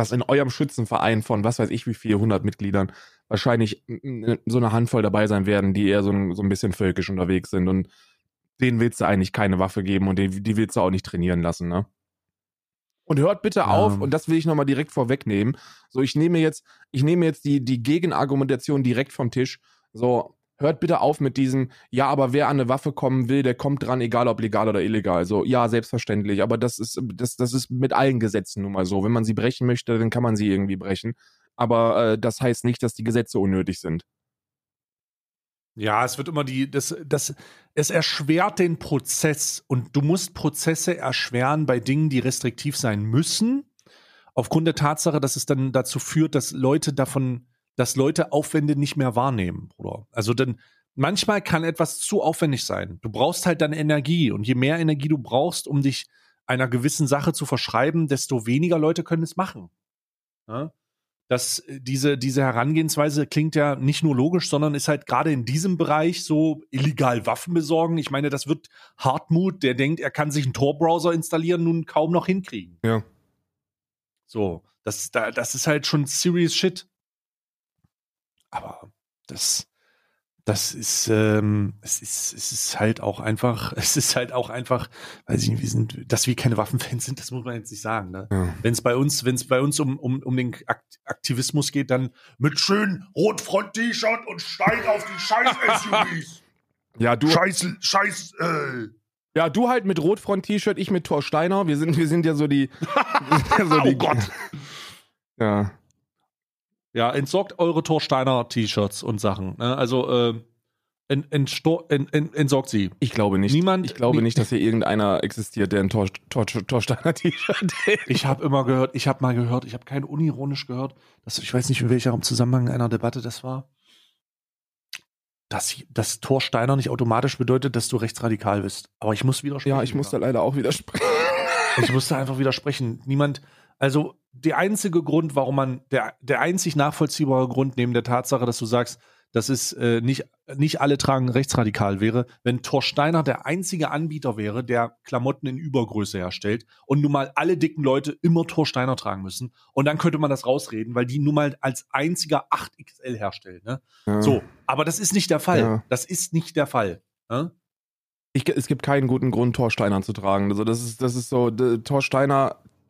dass in eurem Schützenverein von was weiß ich wie viel, 100 Mitgliedern wahrscheinlich so eine Handvoll dabei sein werden, die eher so ein, so ein bisschen völkisch unterwegs sind und denen willst du eigentlich keine Waffe geben und die, die willst du auch nicht trainieren lassen, ne? Und hört bitte auf, um. und das will ich nochmal direkt vorwegnehmen. So, ich nehme jetzt, ich nehme jetzt die, die Gegenargumentation direkt vom Tisch. So, hört bitte auf mit diesem, ja, aber wer an eine Waffe kommen will, der kommt dran, egal ob legal oder illegal. So, ja, selbstverständlich, aber das ist, das, das ist mit allen Gesetzen nun mal so. Wenn man sie brechen möchte, dann kann man sie irgendwie brechen. Aber äh, das heißt nicht, dass die Gesetze unnötig sind. Ja, es wird immer die, das, das, es erschwert den Prozess und du musst Prozesse erschweren bei Dingen, die restriktiv sein müssen, aufgrund der Tatsache, dass es dann dazu führt, dass Leute davon dass Leute Aufwände nicht mehr wahrnehmen, Bruder. Also denn manchmal kann etwas zu aufwendig sein. Du brauchst halt dann Energie und je mehr Energie du brauchst, um dich einer gewissen Sache zu verschreiben, desto weniger Leute können es machen. Ja? Das, äh, diese, diese Herangehensweise klingt ja nicht nur logisch, sondern ist halt gerade in diesem Bereich so illegal Waffen besorgen. Ich meine, das wird Hartmut, der denkt, er kann sich einen Tor-Browser installieren, nun kaum noch hinkriegen. Ja. So, das, das ist halt schon serious shit. Aber das, das ist, ähm, es ist, es ist halt auch einfach, es ist halt auch einfach, weiß ich nicht, wir sind, dass wir keine Waffenfans sind, das muss man jetzt nicht sagen. Ne? Ja. Wenn es bei uns, wenn es bei uns um, um, um den Aktivismus geht, dann mit schön Rotfront-T-Shirt und steig auf die Scheiß-SUVs. ja, du. Scheiß, Scheiß, äh. Ja, du halt mit Rotfront-T-Shirt, ich mit Thor Steiner. Wir sind, wir sind ja so die. ja so die oh Gott. Ja. Ja, entsorgt eure Torsteiner T-Shirts und Sachen. Ne? Also äh, ent, ent, ent, entsorgt sie. Ich glaube nicht. Niemand. Ich glaube nie, nicht, dass hier irgendeiner existiert, der ein Tor, Tor, Torsteiner T-Shirt hat. Ich habe immer gehört, ich habe mal gehört, ich habe kein unironisch gehört, dass ich weiß nicht, in welchem Zusammenhang einer Debatte das war. Dass, dass Torsteiner nicht automatisch bedeutet, dass du rechtsradikal bist. Aber ich muss widersprechen. Ja, ich muss da leider auch widersprechen. ich musste einfach widersprechen. Niemand, also der einzige Grund, warum man, der, der einzig nachvollziehbare Grund neben der Tatsache, dass du sagst, dass es äh, nicht, nicht alle tragen rechtsradikal wäre, wenn Thor Steiner der einzige Anbieter wäre, der Klamotten in Übergröße herstellt und nun mal alle dicken Leute immer Thor Steiner tragen müssen. Und dann könnte man das rausreden, weil die nun mal als einziger 8XL herstellen. Ne? Ja. So, aber das ist nicht der Fall. Ja. Das ist nicht der Fall. Ne? Ich, es gibt keinen guten Grund, Thor Steiner zu tragen. Also das ist, das ist so, Thor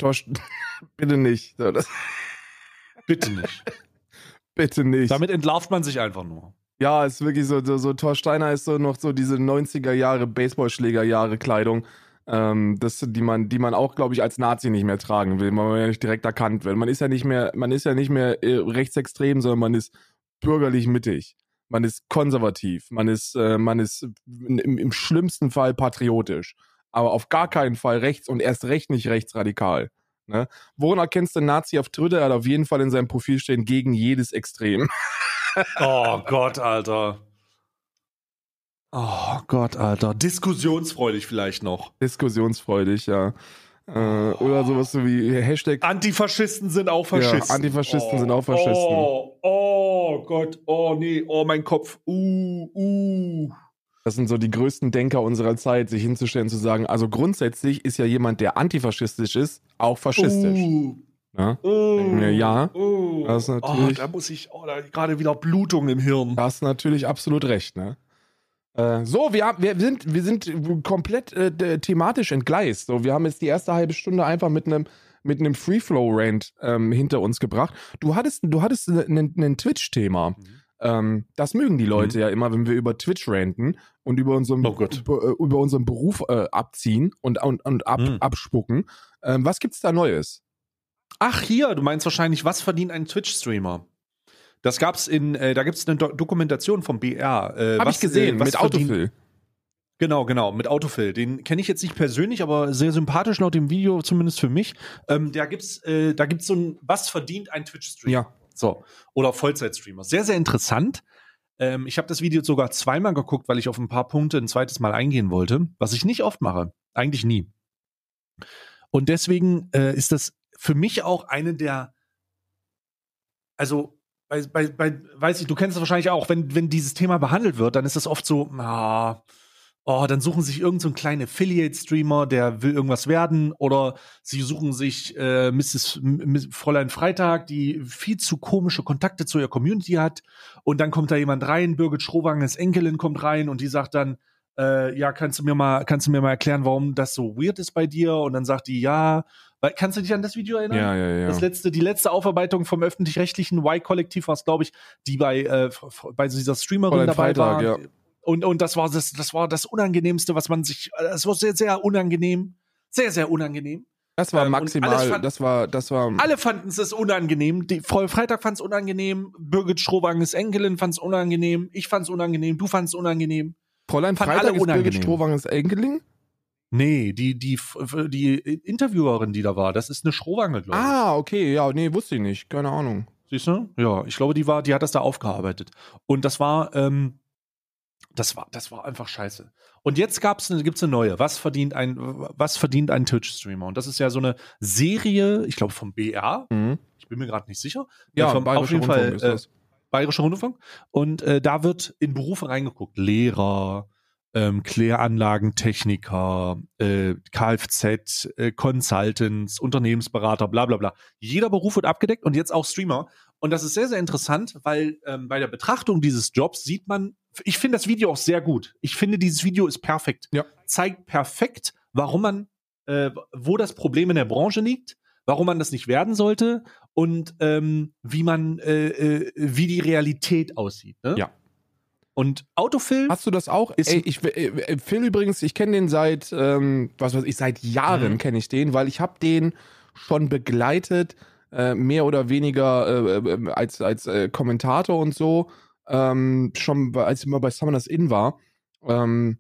Torsch, bitte nicht. bitte nicht. bitte nicht. Damit entlarvt man sich einfach nur. Ja, ist wirklich so, so, so Thor Steiner ist so noch so diese 90er Jahre Baseballschlägerjahre Kleidung, ähm, das, die man, die man auch, glaube ich, als Nazi nicht mehr tragen will, weil man ja nicht direkt erkannt wird. Man ist ja nicht mehr, man ist ja nicht mehr äh, rechtsextrem, sondern man ist bürgerlich mittig. Man ist konservativ, man ist, äh, man ist im, im schlimmsten Fall patriotisch aber auf gar keinen Fall rechts und erst recht nicht rechtsradikal. Ne? Woran erkennst du Nazi auf Twitter? Er hat auf jeden Fall in seinem Profil stehen gegen jedes Extrem. oh Gott, Alter. Oh Gott, Alter. Diskussionsfreudig vielleicht noch. Diskussionsfreudig, ja. Äh, oder sowas so wie Hashtag. Antifaschisten sind auch Faschisten. Ja, Antifaschisten sind auch Faschisten. Oh, oh Gott, oh nee, oh mein Kopf. Uh, uh. Das sind so die größten Denker unserer Zeit, sich hinzustellen zu sagen, also grundsätzlich ist ja jemand, der antifaschistisch ist, auch faschistisch. Uh, Ja? uh, Ja, uh. das ist Oh, natürlich- da muss ich, oh, da gerade wieder Blutung im Hirn. Da hast natürlich absolut recht, ne? Äh, so, wir, haben, wir, sind, wir sind komplett äh, thematisch entgleist. So, wir haben jetzt die erste halbe Stunde einfach mit einem mit einem Free-Flow-Rant ähm, hinter uns gebracht. Du hattest, du hattest ein Twitch-Thema. Ähm, das mögen die Leute ja immer, wenn wir über Twitch ranten und über unseren, Oh über, äh, über unseren Beruf äh, abziehen und, und, und ab, Mhm. abspucken. Ähm, was gibt's da Neues? Ach, hier, du meinst wahrscheinlich, was verdient ein Twitch-Streamer? Das gab's in, äh, da gibt's eine Do Dokumentation vom BR. Äh, Hab was, ich gesehen, äh, was mit Autofill. Genau, genau, mit Autofill. Den kenne ich jetzt nicht persönlich, aber sehr sympathisch laut dem Video, zumindest für mich. Ähm, da gibt's, äh, da gibt's so ein, was verdient ein Twitch-Streamer? Ja. So. Oder Vollzeitstreamer. Sehr, sehr interessant. Ähm, ich habe das Video sogar zweimal geguckt, weil ich auf ein paar Punkte ein zweites Mal eingehen wollte, was ich nicht oft mache. Eigentlich nie. Und deswegen äh, ist das für mich auch eine der, also bei, bei, bei, weiß ich, du kennst es wahrscheinlich auch, wenn, wenn dieses Thema behandelt wird, dann ist das oft so, ah, oh, dann suchen sich irgendeinen so einen kleinen Affiliate-Streamer, der will irgendwas werden, oder sie suchen sich äh, Mrs. M Fräulein Freitag, die viel zu komische Kontakte zu ihrer Community hat, und dann kommt da jemand rein, Birgit Schrowanges Enkelin kommt rein und die sagt dann, äh, ja, kannst du mir mal, kannst du mir mal erklären, warum das so weird ist bei dir? Und dann sagt die, ja, weil, kannst du dich an das Video erinnern? Ja, ja, ja. Das letzte, die letzte Aufarbeitung vom öffentlich-rechtlichen Y-Kollektiv war es, glaube ich, die bei, äh, bei dieser Streamerin Fräulein dabei Freitag, war. ja. Und, und das war das, das war das Unangenehmste, was man sich, äh, das war sehr, sehr unangenehm. Sehr, sehr unangenehm. Das war Ähm, maximal, fand- das war, das war. Alle fanden es unangenehm. Die Frau Freitag fand es unangenehm. Birgit Schrowanges Enkelin fand es unangenehm. Ich fand es unangenehm. Du fandst es unangenehm. Fräulein fanden Freitag alle ist Birgit unangenehm. Strohwangens Enkelin? Nee, die, die, die Interviewerin, die da war, das ist eine Schrowange, glaube ich. Ah, okay, ja, nee, wusste ich nicht, keine Ahnung. Siehst du? Ja, ich glaube, die war, die hat das da aufgearbeitet. Und das war, ähm, das war, das war einfach scheiße. Und jetzt gab's, eine- gibt's eine neue. Was verdient ein, was verdient ein Twitch-Streamer? Und das ist ja so eine Serie, ich glaube vom BR. Mhm. Ich bin mir gerade nicht sicher. Ja, vom, Bayerischer auf jeden Fall Rundfunk ist äh. Bayerischer Rundfunk. Und äh, da wird in Berufe reingeguckt. Lehrer, ähm, Kläranlagentechniker, äh, Kfz, äh, Consultants, Unternehmensberater, bla bla bla. Jeder Beruf wird abgedeckt und jetzt auch Streamer. Und das ist sehr, sehr interessant, weil ähm, bei der Betrachtung dieses Jobs sieht man, ich finde das Video auch sehr gut. Ich finde, dieses Video ist perfekt. Ja. Zeigt perfekt, warum man, äh, wo das Problem in der Branche liegt, warum man das nicht werden sollte und ähm, wie man, äh, äh, wie die Realität aussieht. Ne? Ja. Und Autofilm, Hast du das auch? Ey, ich, äh, äh, Phil übrigens, ich kenne den seit, ähm, was weiß ich, seit Jahren Mhm. kenne ich den, weil ich habe den schon begleitet, äh, mehr oder weniger äh, als, als Kommentator und so, ähm, schon als ich mal bei Summoners Inn war, ähm,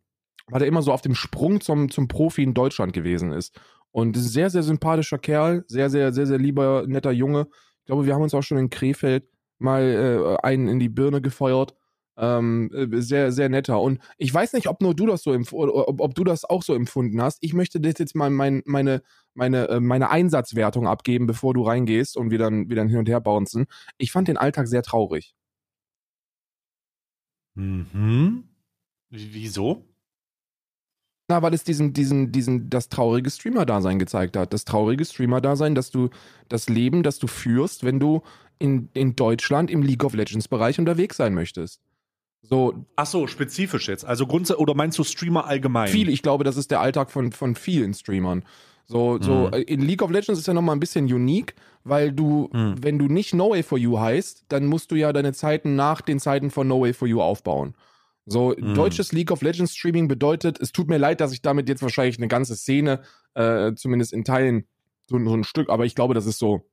weil er immer so auf dem Sprung zum, zum Profi in Deutschland gewesen ist. Und ist ein sehr, sehr sympathischer Kerl, sehr, sehr, sehr, sehr lieber, netter Junge. Ich glaube, wir haben uns auch schon in Krefeld mal äh, einen in die Birne gefeuert. Ähm, äh, sehr, sehr netter. Und ich weiß nicht, ob nur du das so ob, ob du das auch so empfunden hast. Ich möchte das jetzt mal mein, meine, meine, äh, meine Einsatzwertung abgeben, bevor du reingehst und wir dann, dann hin und her bouncen. Ich fand den Alltag sehr traurig. Mhm. Wie- Wieso? Na, weil es diesen, diesen, diesen, das traurige Streamer-Dasein gezeigt hat. Das traurige Streamer-Dasein, dass du das Leben, das du führst, wenn du in, in Deutschland im League of Legends-Bereich unterwegs sein möchtest. So, Ach so, spezifisch jetzt. Also grundsätzlich, oder meinst du Streamer allgemein? viele, ich glaube, das ist der Alltag von, von vielen Streamern. So, so, Mhm. äh, in League of Legends ist ja nochmal ein bisschen unique, weil du, Mhm. wenn du nicht No Way for You heißt, dann musst du ja deine Zeiten nach den Zeiten von No Way for You aufbauen. So, Mhm. deutsches League of Legends Streaming bedeutet, es tut mir leid, dass ich damit jetzt wahrscheinlich eine ganze Szene, äh, zumindest in Teilen, so, so ein Stück, aber ich glaube, das ist so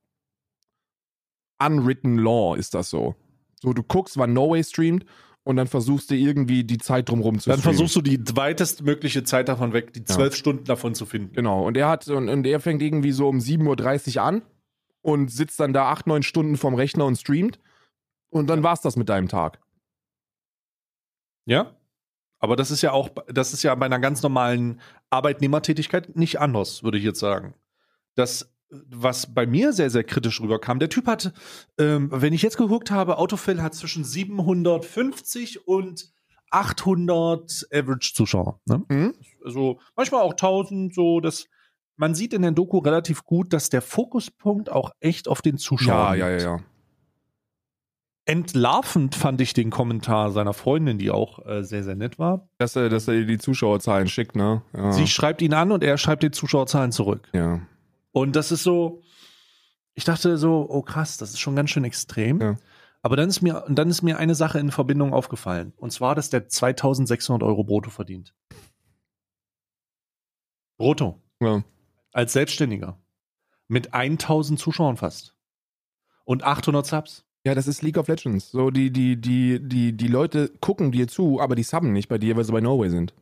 unwritten law ist das so. So, du guckst, wann No Way streamt und dann versuchst du irgendwie die Zeit drumherum zu Dann streamen. versuchst du die weitestmögliche Zeit davon weg, die zwölf Stunden davon zu finden. Genau, und er hat, und, und er fängt irgendwie so um 7.30 Uhr an und sitzt dann da acht, neun Stunden vorm Rechner und streamt. Und dann war's das mit deinem Tag. Ja? Aber das ist ja auch, das ist ja bei einer ganz normalen Arbeitnehmertätigkeit nicht anders, würde ich jetzt sagen. Das, was bei mir sehr, sehr kritisch rüberkam, der Typ hat, ähm, wenn ich jetzt geguckt habe, Autofill hat zwischen 750 und 800 Average-Zuschauer. Ne? Mhm. Also manchmal auch 1000, so das. Man sieht in der Doku relativ gut, dass der Fokuspunkt auch echt auf den Ja, Zuschauern ja, ja, liegt. ja. Entlarvend fand ich den Kommentar seiner Freundin, die auch äh, sehr, sehr nett war. Dass er, dass er die Zuschauerzahlen schickt, ne? Ja. Sie schreibt ihn an und er schreibt die Zuschauerzahlen zurück. ja. Und das ist so, ich dachte so, oh krass, das ist schon ganz schön extrem. Ja. Aber dann ist mir, dann ist mir eine Sache in Verbindung aufgefallen. Und zwar, dass der 2600 Euro brutto verdient. Brutto. ja. Als Selbstständiger. Mit 1000 Zuschauern fast. Und 800 Subs. Ja, das ist League of Legends. So, die, die, die, die, die Leute gucken dir zu, aber die subben nicht bei dir, weil sie bei Norway sind.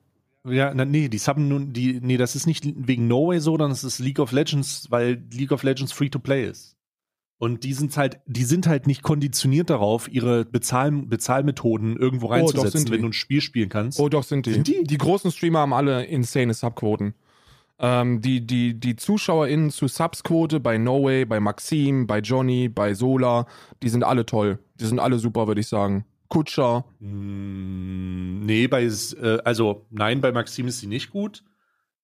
Ja, na, nee, die Subben nun, die, nee, das ist nicht wegen No Way so, sondern es ist League of Legends, weil League of Legends free to play ist. Und die sind halt, die sind halt nicht konditioniert darauf, ihre Bezahl Bezahlmethoden irgendwo Oh, doch, reinzusetzen, sind die. wenn du ein Spiel spielen kannst. Oh, doch, sind die. Sind die? Die großen Streamer haben alle insane Subquoten. Ähm, die, die, die ZuschauerInnen zu Subsquote bei No Way, bei Maxim, bei Johnny, bei Sola, die sind alle toll. Die sind alle super, würde ich sagen. Kutscher. Mm, nee, bei, äh, also nein, bei Maxim ist sie nicht gut.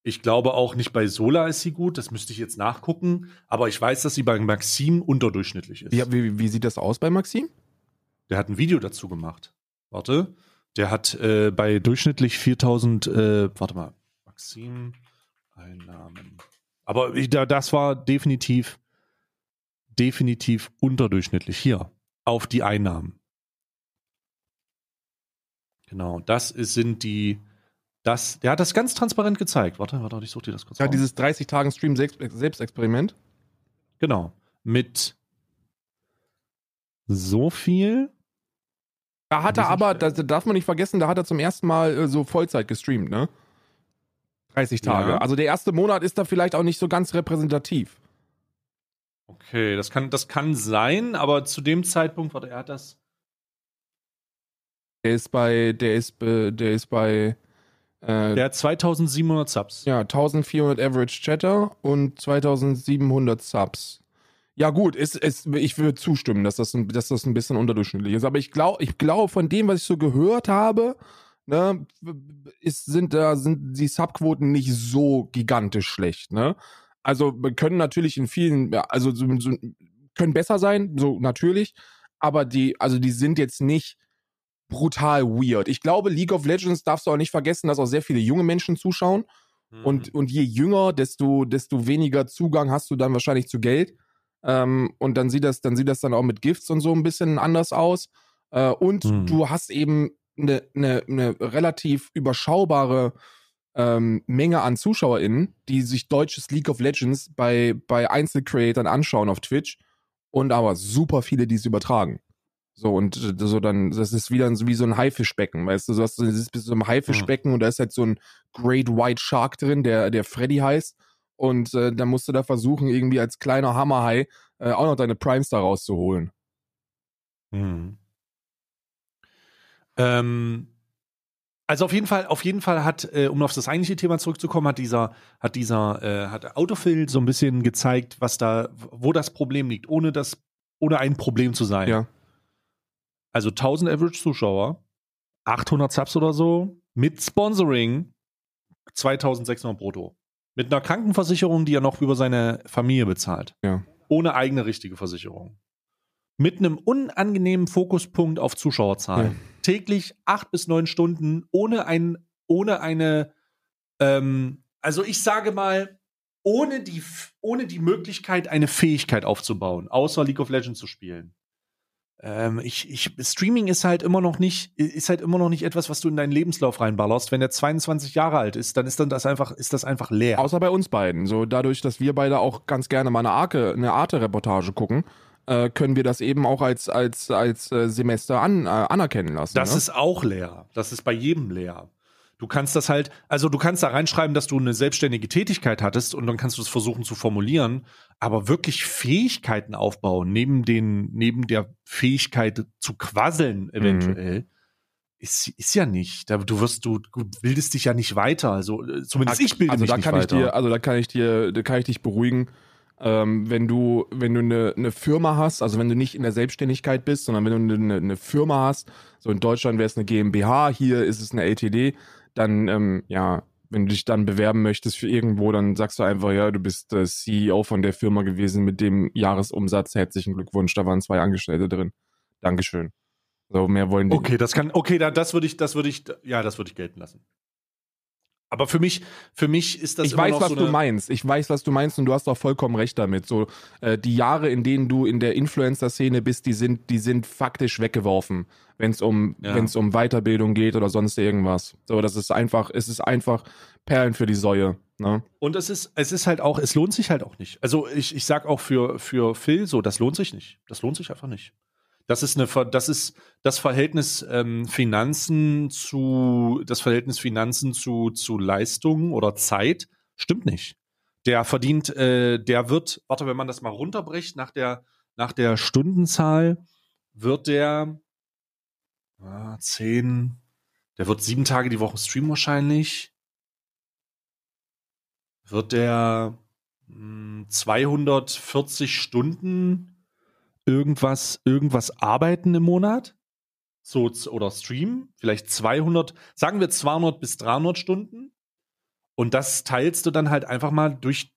Ich glaube auch nicht bei Sola ist sie gut, das müsste ich jetzt nachgucken. Aber ich weiß, dass sie bei Maxim unterdurchschnittlich ist. Wie, wie, wie sieht das aus bei Maxim? Der hat ein Video dazu gemacht. Warte. Der hat äh, bei durchschnittlich 4000, äh, warte mal, Maxim Einnahmen. Aber ich, da, das war definitiv, definitiv unterdurchschnittlich hier auf die Einnahmen. Genau, das ist, sind die, das, der hat das ganz transparent gezeigt. Warte, warte, ich suche dir das kurz Ja, raus. dieses 30 Tagen Stream Selbst- Selbstexperiment. Genau, mit so viel Da hat er aber, das darf man nicht vergessen, da hat er zum ersten Mal äh, so Vollzeit gestreamt, ne? 30 Tage. Ja. Also der erste Monat ist da vielleicht auch nicht so ganz repräsentativ. Okay, das kann, das kann sein, aber zu dem Zeitpunkt, warte, er hat das. Der ist bei, der ist, der ist bei äh, Der hat 2700 Subs. ja, 1400 Average Chatter und 2700 Subs. Ja gut, ist, ist, ich würde zustimmen, dass das, ein, dass das ein bisschen unterdurchschnittlich ist. Aber ich glaube, ich glaube von dem, was ich so gehört habe, ne, ist, sind da sind die Subquoten nicht so gigantisch schlecht. Ne? Also wir können natürlich in vielen, ja, also so, so, können besser sein, so natürlich, aber die, also die sind jetzt nicht brutal weird. Ich glaube, League of Legends darfst du auch nicht vergessen, dass auch sehr viele junge Menschen zuschauen. Mhm. Und, und je jünger, desto, desto weniger Zugang hast du dann wahrscheinlich zu Geld. Ähm, und dann sieht das, dann sieht das dann auch mit Gifts und so ein bisschen anders aus. Äh, und Mhm. du hast eben eine, eine, eine relativ überschaubare ähm, Menge an ZuschauerInnen, die sich deutsches League of Legends bei, bei Einzelcreatern anschauen auf Twitch und aber super viele, die es übertragen. So, und äh, so dann, das ist wieder so wie so ein Haifischbecken, weißt du, so hast du das ist bis so ein Haifischbecken und da ist halt so ein Great White Shark drin, der, der Freddy heißt. Und äh, dann musst du da versuchen, irgendwie als kleiner Hammerhai äh, auch noch deine Primes da rauszuholen. Mhm. Ähm, also auf jeden Fall, auf jeden Fall hat, äh, um auf das eigentliche Thema zurückzukommen, hat dieser, hat dieser, äh, hat Autofill so ein bisschen gezeigt, was da, wo das Problem liegt, ohne das, ohne ein Problem zu sein. Ja. Also 1000 Average Zuschauer, 800 Subs oder so, mit Sponsoring 2600 brutto. Mit einer Krankenversicherung, die er noch über seine Familie bezahlt. Ja. Ohne eigene richtige Versicherung. Mit einem unangenehmen Fokuspunkt auf Zuschauerzahlen. Ja. Täglich acht bis neun Stunden ohne ein, ohne eine, ähm, also ich sage mal, ohne die, ohne die Möglichkeit, eine Fähigkeit aufzubauen, außer League of Legends zu spielen. Ähm, ich, ich, Streaming ist halt immer noch nicht, ist halt immer noch nicht etwas, was du in deinen Lebenslauf reinballerst. Wenn der 22 Jahre alt ist, dann ist dann das einfach, ist das einfach leer. Außer bei uns beiden. So dadurch, dass wir beide auch ganz gerne mal eine Arke, eine Arte-Reportage gucken, äh, können wir das eben auch als, als, als äh, Semester an, äh, anerkennen lassen. Das ne? ist auch leer. Das ist bei jedem leer. Du kannst das halt, also du kannst da reinschreiben, dass du eine selbstständige Tätigkeit hattest und dann kannst du es versuchen zu formulieren, aber wirklich Fähigkeiten aufbauen, neben den, neben der Fähigkeit zu quasseln eventuell, ist, ist ja nicht. Du wirst, du, du bildest dich ja nicht weiter. Also äh, zumindest ich bilde also mich da nicht kann weiter. Ich dir, also da kann ich dir, da kann ich dich beruhigen. Ähm, wenn du, wenn du eine, eine Firma hast, also wenn du nicht in der Selbstständigkeit bist, sondern wenn du eine, eine Firma hast, so in Deutschland wäre es eine GmbH, hier ist es eine LTD, dann, ähm, ja, wenn du dich dann bewerben möchtest für irgendwo, dann sagst du einfach, ja, du bist äh, CEO von der Firma gewesen mit dem Jahresumsatz. Herzlichen Glückwunsch, da waren zwei Angestellte drin. Dankeschön. So, mehr wollen die Okay, das kann, okay, da, das würde ich, das würde ich, ja, das würde ich gelten lassen. Aber für mich, für mich ist das ich weiß, was so du meinst. Ich weiß, was du meinst und du hast auch vollkommen recht damit. So äh, die Jahre, in denen du in der Influencer-Szene bist, die sind, die sind faktisch weggeworfen, wenn es um, Ja. wenn es um Weiterbildung geht oder sonst irgendwas. So, das ist einfach, es ist einfach Perlen für die Säue. Ne? Und es ist, es ist halt auch, es lohnt sich halt auch nicht. Also ich, ich sag auch für, für Phil so, das lohnt sich nicht. Das lohnt sich einfach nicht. Das ist eine, das ist das Verhältnis ähm, Finanzen zu, das Verhältnis Finanzen zu, zu Leistung oder Zeit stimmt nicht. Der verdient, äh, der wird, warte, wenn man das mal runterbricht, nach der, nach der Stundenzahl wird der ah, zehn, der wird sieben Tage die Woche streamen wahrscheinlich wird der mh, 240 Stunden irgendwas, irgendwas arbeiten im Monat? So, oder streamen? Vielleicht 200, sagen wir 200 bis 300 Stunden. Und das teilst du dann halt einfach mal durch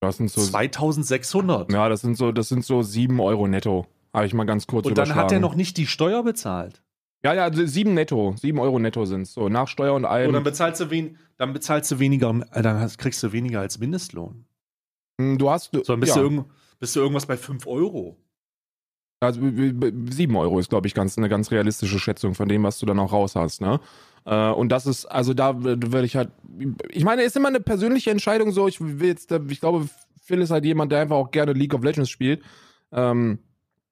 Das sind so, 2600. ja, das sind so, das sind so sieben Euro netto. Habe ich mal ganz kurz Und dann hat er noch nicht die Steuer bezahlt. Ja, ja, also sieben netto. Sieben Euro netto sind So, nach Steuer und allem. Und dann bezahlst du, wen, dann bezahlst du weniger, äh, dann kriegst du weniger als Mindestlohn. Hm, du hast. So, dann bist, ja. du, irgend, bist du irgendwas bei 5 Euro. Also b- b- b- sieben Euro ist, glaube ich, ganz, eine ganz realistische Schätzung von dem, was du dann auch raus hast, ne? Äh, und das ist, also da würde ich halt, ich meine, ist immer eine persönliche Entscheidung so, ich will jetzt, äh, ich glaube, Phil ist halt jemand, der einfach auch gerne League of Legends spielt. Ähm,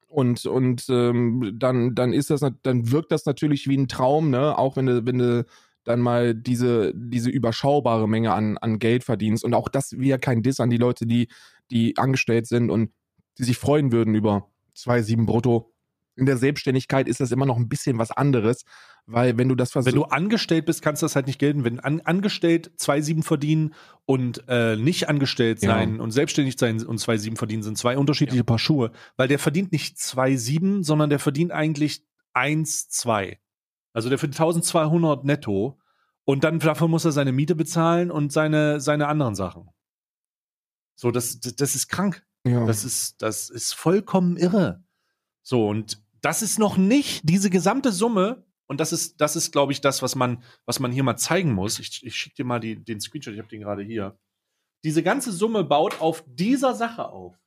und und ähm, dann, dann ist das, dann wirkt das natürlich wie ein Traum, ne? Auch wenn du, wenn du dann mal diese, diese überschaubare Menge an, an Geld verdienst. Und auch das wieder kein Diss an die Leute, die, die angestellt sind und die sich freuen würden über 2,7 brutto. In der Selbstständigkeit ist das immer noch ein bisschen was anderes, weil wenn du das Wenn versuchst. du angestellt bist, kannst das halt nicht gelten. Wenn an, angestellt 2,7 verdienen und äh, nicht angestellt Ja. sein und selbstständig sein und 2,7 verdienen, sind zwei unterschiedliche Paar Schuhe. Weil der verdient nicht 2,7, sondern der verdient eigentlich 1,2. Also der verdient 1200 netto und dann davon muss er seine Miete bezahlen und seine, seine anderen Sachen. So, das, das ist krank. Ja. Das ist, das ist vollkommen irre. So, und das ist noch nicht diese gesamte Summe. Und das ist, das ist, glaube ich, das, was man, was man hier mal zeigen muss. Ich, ich schicke dir mal die, den Screenshot, ich habe den gerade hier. Diese ganze Summe baut auf dieser Sache auf.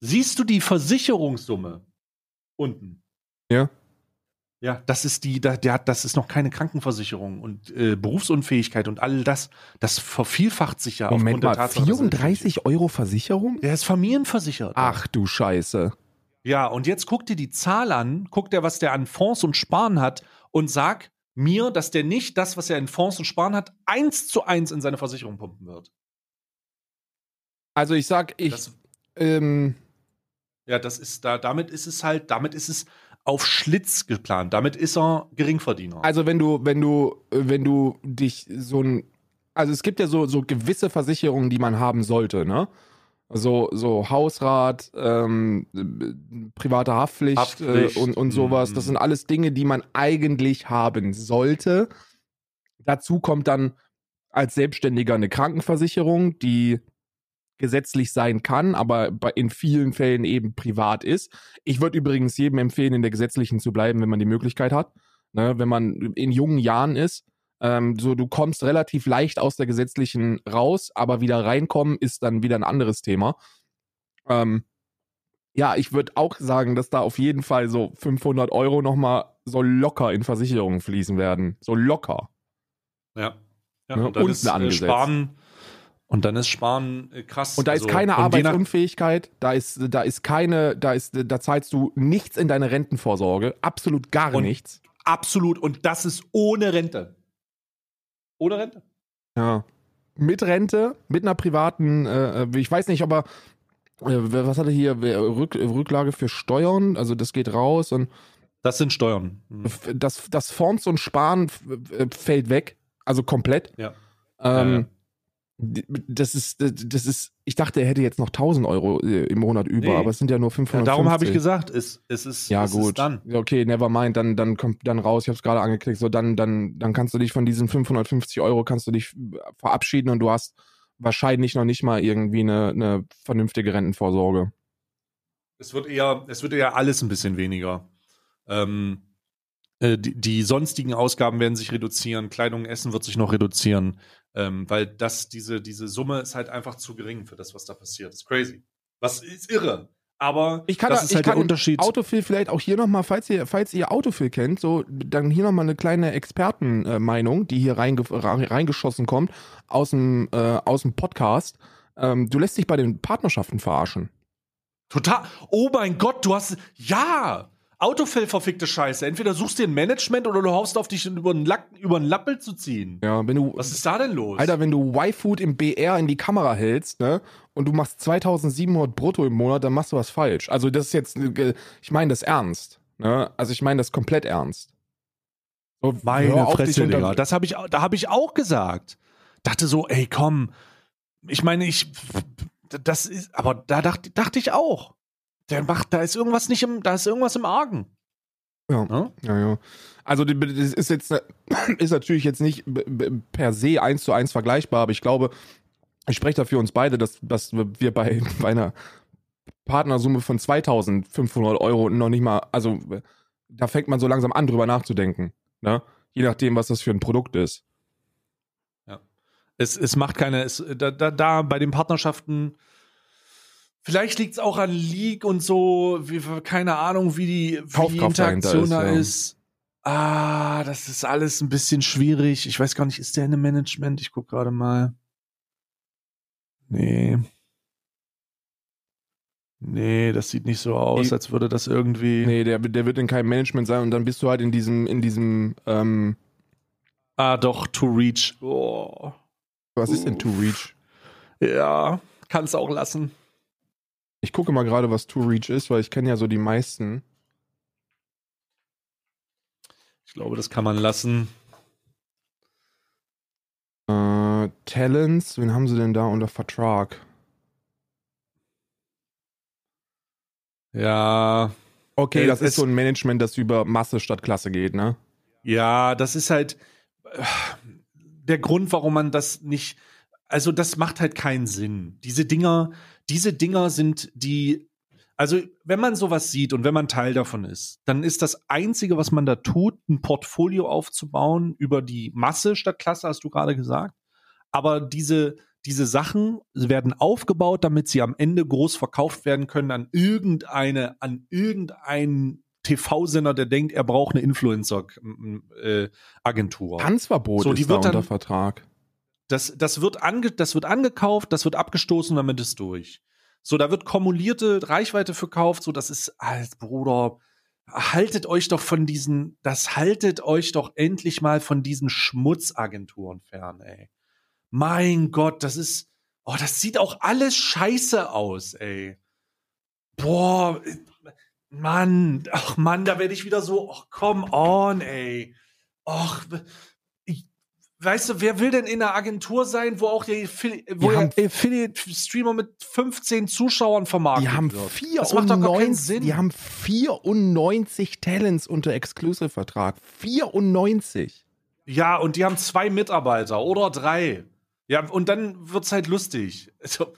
Siehst du die Versicherungssumme unten? Ja. Ja, das ist die, da- der hat, das ist noch keine Krankenversicherung und äh, Berufsunfähigkeit und all das, das vervielfacht sich ja Moment aufgrund der mal, Tatsache, dass er- 34 Euro Versicherung? Der ist familienversichert. Ach du Scheiße. Ja, und jetzt guck dir die Zahl an, guck dir, was der an Fonds und Sparen hat und sag mir, dass der nicht das, was er in Fonds und Sparen hat, eins zu eins in seine Versicherung pumpen wird. Also ich sag, ich, Das, ähm, ja, das ist da, damit ist es halt, damit ist es auf Schlitz geplant. Damit ist er Geringverdiener. also wenn du, wenn du, wenn du dich so ein, also es gibt ja so, so gewisse Versicherungen, die man haben sollte, ne? So, so Hausrat, ähm, äh, private Haftpflicht, Haftpflicht, Äh, und, und sowas. Das mhm. sind alles Dinge, die man eigentlich haben sollte. Dazu kommt dann als Selbstständiger eine Krankenversicherung, die gesetzlich sein kann, aber in vielen Fällen eben privat ist. Ich würde übrigens jedem empfehlen, in der gesetzlichen zu bleiben, wenn man die Möglichkeit hat. Ne, wenn man in jungen Jahren ist, ähm, so du kommst relativ leicht aus der gesetzlichen raus, aber wieder reinkommen ist dann wieder ein anderes Thema. Ähm, ja, ich würde auch sagen, dass da auf jeden Fall so 500 Euro nochmal so locker in Versicherungen fließen werden. So locker. ja. ja Ne, und unten ist äh. Sparen und dann ist Sparen äh, krass. Und da ist Also, keine Arbeitsunfähigkeit, da ist, da ist keine, da ist, da zahlst du nichts in deine Rentenvorsorge, absolut gar Und- nichts. Absolut. Und das ist ohne Rente. Ohne Rente. Ja. Mit Rente, mit einer privaten, äh, ich weiß nicht, aber äh, was hatte hier Rück, Rücklage für Steuern, also das geht raus und Das sind Steuern. Mhm. Das, das Fonds und Sparen fällt weg, also komplett. Ja. Ähm, ja, ja das ist, das ist, ich dachte, er hätte jetzt noch 1000 Euro äh, im Monat über, nee. aber es sind ja nur 500. Ja, darum habe ich gesagt, es, es ist, ja, es gut. Ist dann. Okay, never mind, dann, dann kommt dann raus, ich habe es gerade angeklickt, so dann, dann, dann kannst du dich von diesen 550 Euro kannst du dich verabschieden und du hast wahrscheinlich noch nicht mal irgendwie eine, eine vernünftige Rentenvorsorge. Es wird eher, es wird eher alles ein bisschen weniger. Ähm, äh, die, die, sonstigen Ausgaben werden sich reduzieren, Kleidung, Essen wird sich noch reduzieren, ähm, weil das, diese, diese Summe ist halt einfach zu gering für das, was da passiert. Das ist crazy. Was ist irre. Aber ich kann das da, ist halt der Unterschied. Autofill vielleicht auch hier nochmal, falls ihr, falls ihr Autofill kennt, so dann hier nochmal eine kleine Expertenmeinung, die hier reinge reingeschossen kommt aus dem, äh, aus dem Podcast. Ähm, du lässt dich bei den Partnerschaften verarschen. Total. Oh mein Gott, du hast. Ja! Autofell verfickte Scheiße. Entweder suchst du ein Management oder du haust auf dich über einen, Lack, über einen Lappel zu ziehen. Ja, wenn du. Was ist da denn los? Alter, wenn du Y-Food im BR in die Kamera hältst, ne, und du machst 2700 brutto im Monat, dann machst du was falsch. Also, das ist jetzt, äh, ich meine das ernst, ne? Also, ich meine das komplett ernst. So, Meine Fresse, Digga. Das habe ich, da habe ich auch gesagt. Dachte so, ey, komm. Ich meine, ich, das ist, aber da dachte, dachte ich auch der macht, da ist irgendwas nicht im, da ist irgendwas im Argen. Ja, ja, ja. ja. Also das ist jetzt ist natürlich jetzt nicht per se eins zu eins vergleichbar, aber ich glaube, ich spreche da für uns beide, dass, dass wir bei, bei einer Partnersumme von 2500 Euro noch nicht mal, also da fängt man so langsam an, drüber nachzudenken. Ne? Je nachdem, was das für ein Produkt ist. Ja. Es, es macht keine, es, da, da, da bei den Partnerschaften Vielleicht liegt es auch an League und so, wie, keine Ahnung, wie die, wie die Interaktion da ist, ist. Ah, das ist alles ein bisschen schwierig. Ich weiß gar nicht, ist der in einem Management? Ich guck gerade mal. Nee. Nee, das sieht nicht so aus, als würde das irgendwie. Nee, der, der wird in keinem Management sein und dann bist du halt in diesem, in diesem, ähm Ah, doch, To Reach. Oh. Was Uff. ist denn To Reach? Ja, kannst auch lassen. Ich gucke mal gerade, was To Reach ist, weil ich kenne ja so die meisten. Ich glaube, das kann man lassen. Äh, Talents, wen haben sie denn da unter Vertrag? Ja. Okay, äh, das ist so ein Management, das über Masse statt Klasse geht, ne? Ja, das ist halt äh, der Grund, warum man das nicht. Also, das macht halt keinen Sinn. Diese Dinger, diese Dinger sind die, also wenn man sowas sieht und wenn man Teil davon ist, dann ist das Einzige, was man da tut, ein Portfolio aufzubauen über die Masse statt Klasse, hast du gerade gesagt. Aber diese, diese Sachen werden aufgebaut, damit sie am Ende groß verkauft werden können an irgendeine, an irgendeinen TV-Sender, der denkt, er braucht eine Influencer-Agentur. Tanzverbot so, die ist wird da unter Vertrag. Das, das, wird ange, das wird angekauft, das wird abgestoßen, damit ist durch. So, da wird kumulierte Reichweite verkauft, so, das ist, als Bruder, haltet euch doch von diesen, das haltet euch doch endlich mal von diesen Schmutzagenturen fern, ey. Mein Gott, das ist, oh, das sieht auch alles scheiße aus, ey. Boah, Mann, ach Mann, da werde ich wieder so, ach, come on, ey. Och, weißt du, wer will denn in einer Agentur sein, wo auch der, Affiliate-Streamer mit 15 Zuschauern vermarktet die haben wird? 94, das macht doch gar keinen Sinn. Die haben 94 Talents unter Exclusive-Vertrag. 94. Ja, und die haben zwei Mitarbeiter oder drei. Ja, und dann wird's halt lustig. Also,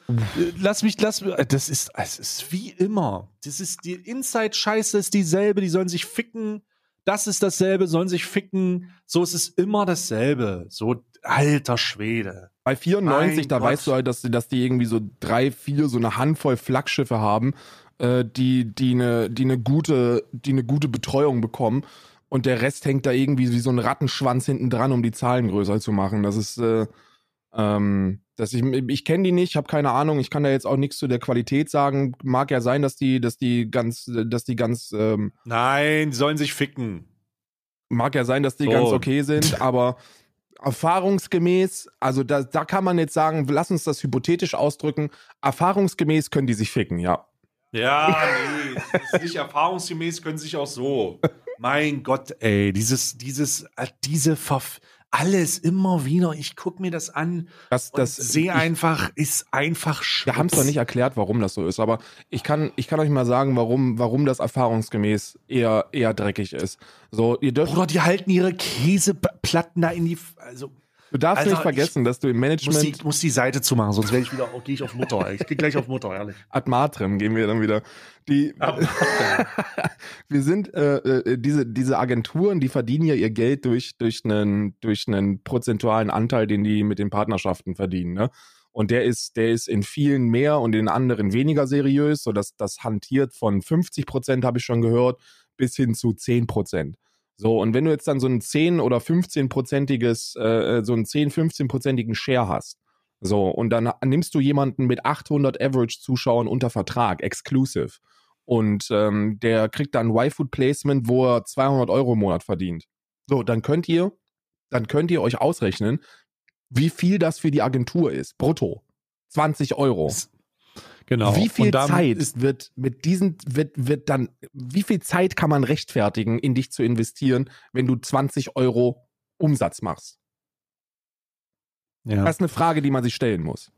lass mich, lass mich, das ist, es ist wie immer. Das ist, die Inside-Scheiße ist dieselbe, die sollen sich ficken das ist dasselbe, sollen sich ficken. So ist es immer dasselbe. So, alter Schwede. Bei 94, mein da Gott. weißt du halt, dass die, dass die irgendwie so drei, vier, so eine Handvoll Flaggschiffe haben, äh, die, die eine, die eine gute, die eine gute Betreuung bekommen. Und der Rest hängt da irgendwie wie so ein Rattenschwanz hinten dran, um die Zahlen größer zu machen. Das ist, äh, ähm, dass ich ich kenne die nicht, habe keine Ahnung. Ich kann da jetzt auch nichts zu der Qualität sagen. Mag ja sein, dass die, dass die ganz, dass die ganz. Ähm, Nein, die sollen sich ficken. Mag ja sein, dass die so. ganz okay sind, aber erfahrungsgemäß, also da, da kann man jetzt sagen, lass uns das hypothetisch ausdrücken. Erfahrungsgemäß können die sich ficken, ja. Ja, nee, das ist nicht erfahrungsgemäß, können sich auch so. Mein Gott, ey, dieses, dieses, äh, diese Verf alles immer wieder. Ich gucke mir das an. Das, das sehe einfach, ist einfach schwierig. Wir haben zwar nicht erklärt, warum das so ist, aber ich kann, ich kann euch mal sagen, warum, warum das erfahrungsgemäß eher, eher dreckig ist. So, ihr dürft. Bruder, die halten ihre Käseplatten da in die, also. Du darfst also, nicht vergessen, dass du im Management. Muss die, muss die Seite zumachen, sonst werde ich wieder, gehe ich auf Mutter. Ich gehe gleich auf Mutter, ehrlich. Ad Matrem gehen wir dann wieder. Die, wir sind, äh, äh, diese, diese Agenturen, die verdienen ja ihr Geld durch, durch einen, durch einen prozentualen Anteil, den die mit den Partnerschaften verdienen, ne? Und der ist, der ist in vielen mehr und in anderen weniger seriös, so dass das hantiert von 50 Prozent, habe ich schon gehört, bis hin zu 10 Prozent. So, und wenn du jetzt dann so ein 10 oder 15-prozentiges, äh, äh, so einen 10, 15-prozentigen Share hast, so, und dann nimmst du jemanden mit 800 Average-Zuschauern unter Vertrag, exclusive, und ähm, der kriegt dann Y-Food-Placement, wo er 200 Euro im Monat verdient. So, dann könnt ihr, dann könnt ihr euch ausrechnen, wie viel das für die Agentur ist, brutto. 20 Euro. Genau. Wie viel Zeit ist, wird mit diesen, wird, wird dann, wie viel Zeit kann man rechtfertigen, in dich zu investieren, wenn du 20 Euro Umsatz machst? Ja. Das ist eine Frage, die man sich stellen muss.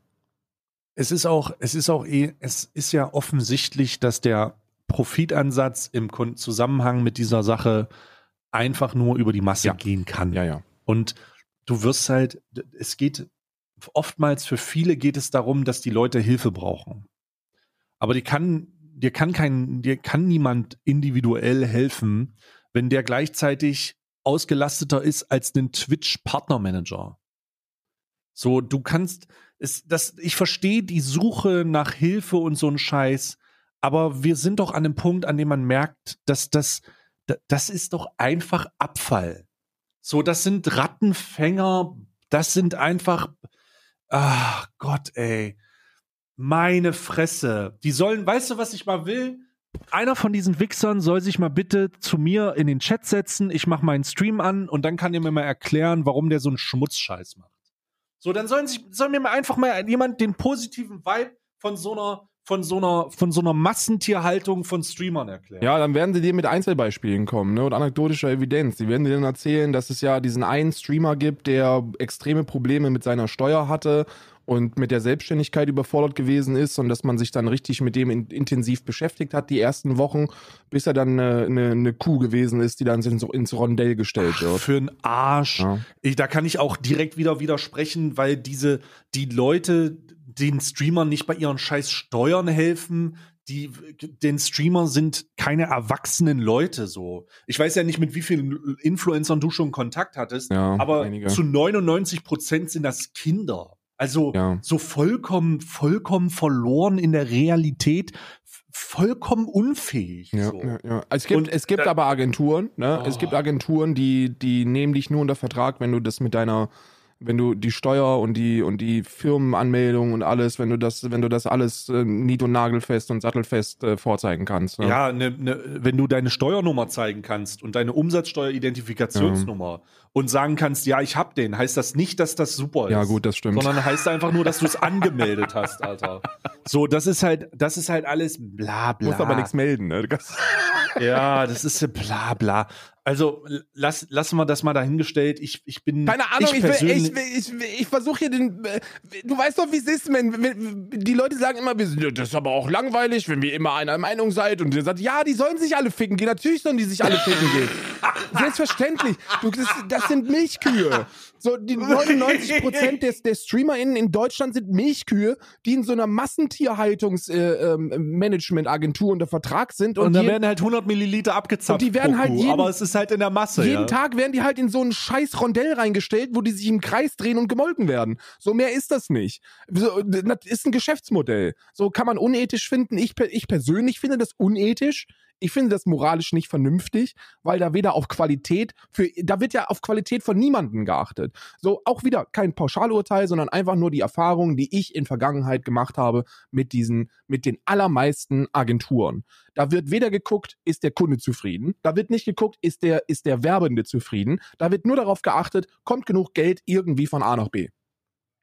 Es ist auch, es ist auch eh, es ist ja offensichtlich, dass der Profitansatz im Zusammenhang mit dieser Sache einfach nur über die Masse ja. gehen kann. Ja, ja. Und du wirst halt, es geht oftmals für viele geht es darum, dass die Leute Hilfe brauchen aber die kann, dir kann kein, dir kann niemand individuell helfen, wenn der gleichzeitig ausgelasteter ist als den Twitch Partnermanager. So, du kannst, es, das, ich verstehe die Suche nach Hilfe und so ein Scheiß, aber wir sind doch an dem Punkt, an dem man merkt, dass das, das ist doch einfach Abfall. So, das sind Rattenfänger, das sind einfach, ach Gott, ey. Meine Fresse. Die sollen, weißt du, was ich mal will? Einer von diesen Wichsern soll sich mal bitte zu mir in den Chat setzen. Ich mache meinen Stream an und dann kann ihr mir mal erklären, warum der so einen Schmutzscheiß macht. So, dann sollen sich, soll mir einfach mal jemand den positiven Vibe von so einer von so einer von so einer Massentierhaltung von Streamern erklären. Ja, dann werden sie dir mit Einzelbeispielen kommen, ne, und anekdotischer Evidenz. Die werden dir dann erzählen, dass es ja diesen einen Streamer gibt, der extreme Probleme mit seiner Steuer hatte und mit der Selbstständigkeit überfordert gewesen ist und dass man sich dann richtig mit dem in, intensiv beschäftigt hat die ersten Wochen, bis er dann eine, eine, eine Kuh gewesen ist, die dann ins, ins Rondell gestellt Ach, wird. Für einen Arsch. Ja. Ich, da kann ich auch direkt wieder widersprechen, weil diese, die Leute den Streamern nicht bei ihren scheiß Steuern helfen, die den Streamer sind keine erwachsenen Leute so. Ich weiß ja nicht, mit wie vielen Influencern du schon Kontakt hattest, ja, aber einige. zu 99 Prozent sind das Kinder. Also ja. so vollkommen, vollkommen verloren in der Realität, vollkommen unfähig. Ja, so. ja, ja. Es gibt, Und es gibt aber Agenturen, ne? Oh. Es gibt oh. Agenturen, die, die nehmen dich nur unter Vertrag, wenn du das mit deiner wenn du die Steuer und die und die Firmenanmeldung und alles, wenn du das, wenn du das alles äh, nied- und nagelfest und sattelfest äh, vorzeigen kannst. Ne? Ja, ne, ne, wenn du deine Steuernummer zeigen kannst und deine Umsatzsteueridentifikationsnummer. Und sagen kannst, ja, ich hab den, heißt das nicht, dass das super ist. Ja, gut, das stimmt. Sondern heißt einfach nur, dass du es angemeldet hast, Alter. So, das ist halt, das ist halt alles bla bla. Musst aber nichts melden, ne? ja, das ist bla bla. Also lass, lassen wir das mal dahingestellt. Ich, ich bin. Keine Ahnung, ich, ich, ich, ich, ich versuche hier den. Äh, du weißt doch, wie es ist, wenn, die Leute sagen immer, wir sind, das ist aber auch langweilig, wenn wir immer einer Meinung seid und ihr sagt, ja, die sollen sich alle ficken gehen. Natürlich sollen die sich alle ficken gehen. Selbstverständlich. Du, das, das sind Milchkühe. So, die 99 Prozent der, der StreamerInnen in Deutschland sind Milchkühe, die in so einer Massentierhaltungsmanagement-Agentur äh, ähm, unter Vertrag sind. Und, und da werden halt 100 Milliliter abgezapft. Und die werden halt jeden, aber es ist halt in der Masse. Jeden ja. Tag werden die halt in so ein scheiß Rondell reingestellt, wo die sich im Kreis drehen und gemolken werden. So mehr ist das nicht. So, das ist ein Geschäftsmodell. So kann man unethisch finden. Ich, ich persönlich finde das unethisch. Ich finde das moralisch nicht vernünftig, weil da weder auf Qualität für, da wird ja auf Qualität von niemandem geachtet. So auch wieder kein Pauschalurteil, sondern einfach nur die Erfahrungen, die ich in Vergangenheit gemacht habe mit diesen, mit den allermeisten Agenturen. Da wird weder geguckt, ist der Kunde zufrieden. Da wird nicht geguckt, ist der, ist der Werbende zufrieden. Da wird nur darauf geachtet, kommt genug Geld irgendwie von A nach B.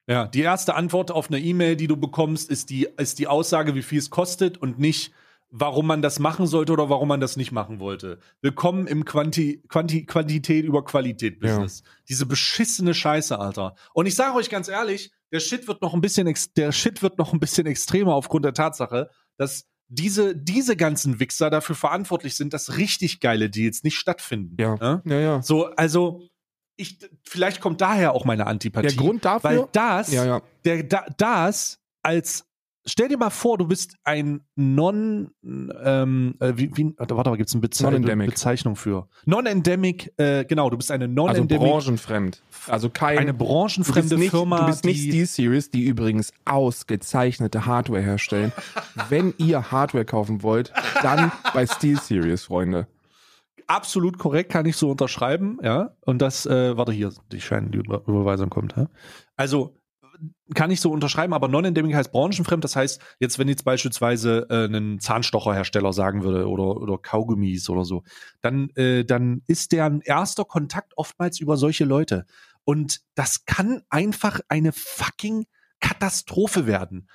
Ja, die erste Antwort auf eine E-Mail, die du bekommst, ist die, ist die Aussage, wie viel es kostet und nicht, warum man das machen sollte oder warum man das nicht machen wollte. Willkommen im Quanti, Quanti, Quantität über Qualität Business. Ja. Diese beschissene Scheiße, Alter. Und ich sage euch ganz ehrlich, der Shit wird noch ein bisschen, der Shit wird noch ein bisschen extremer aufgrund der Tatsache, dass diese, diese ganzen Wichser dafür verantwortlich sind, dass richtig geile Deals nicht stattfinden. Ja. Ja, ja. ja. So, also, ich, vielleicht kommt daher auch meine Antipathie. Der Grund dafür? Weil das, ja, ja. Der, da, das als stell dir mal vor, du bist ein Non, ähm, äh, wie, wie, warte mal, gibt es eine Beze Bezeichnung für? Non-endemic, äh, genau, du bist eine non-endemic. Also branchenfremd. Also kein, eine branchenfremde du nicht, Firma. Du bist nicht Steel Series, die übrigens ausgezeichnete Hardware herstellen. Wenn ihr Hardware kaufen wollt, dann bei Steel Series, Freunde. Absolut korrekt, kann ich so unterschreiben, ja. Und das, äh, warte hier, die scheinen die Überweisung kommt, ja. Also kann ich so unterschreiben, aber Non-Endemic heißt branchenfremd. Das heißt, jetzt, wenn jetzt beispielsweise äh, ein Zahnstocherhersteller sagen würde oder, oder Kaugummis oder so, dann, äh, dann ist deren erster Kontakt oftmals über solche Leute. Und das kann einfach eine fucking Katastrophe werden.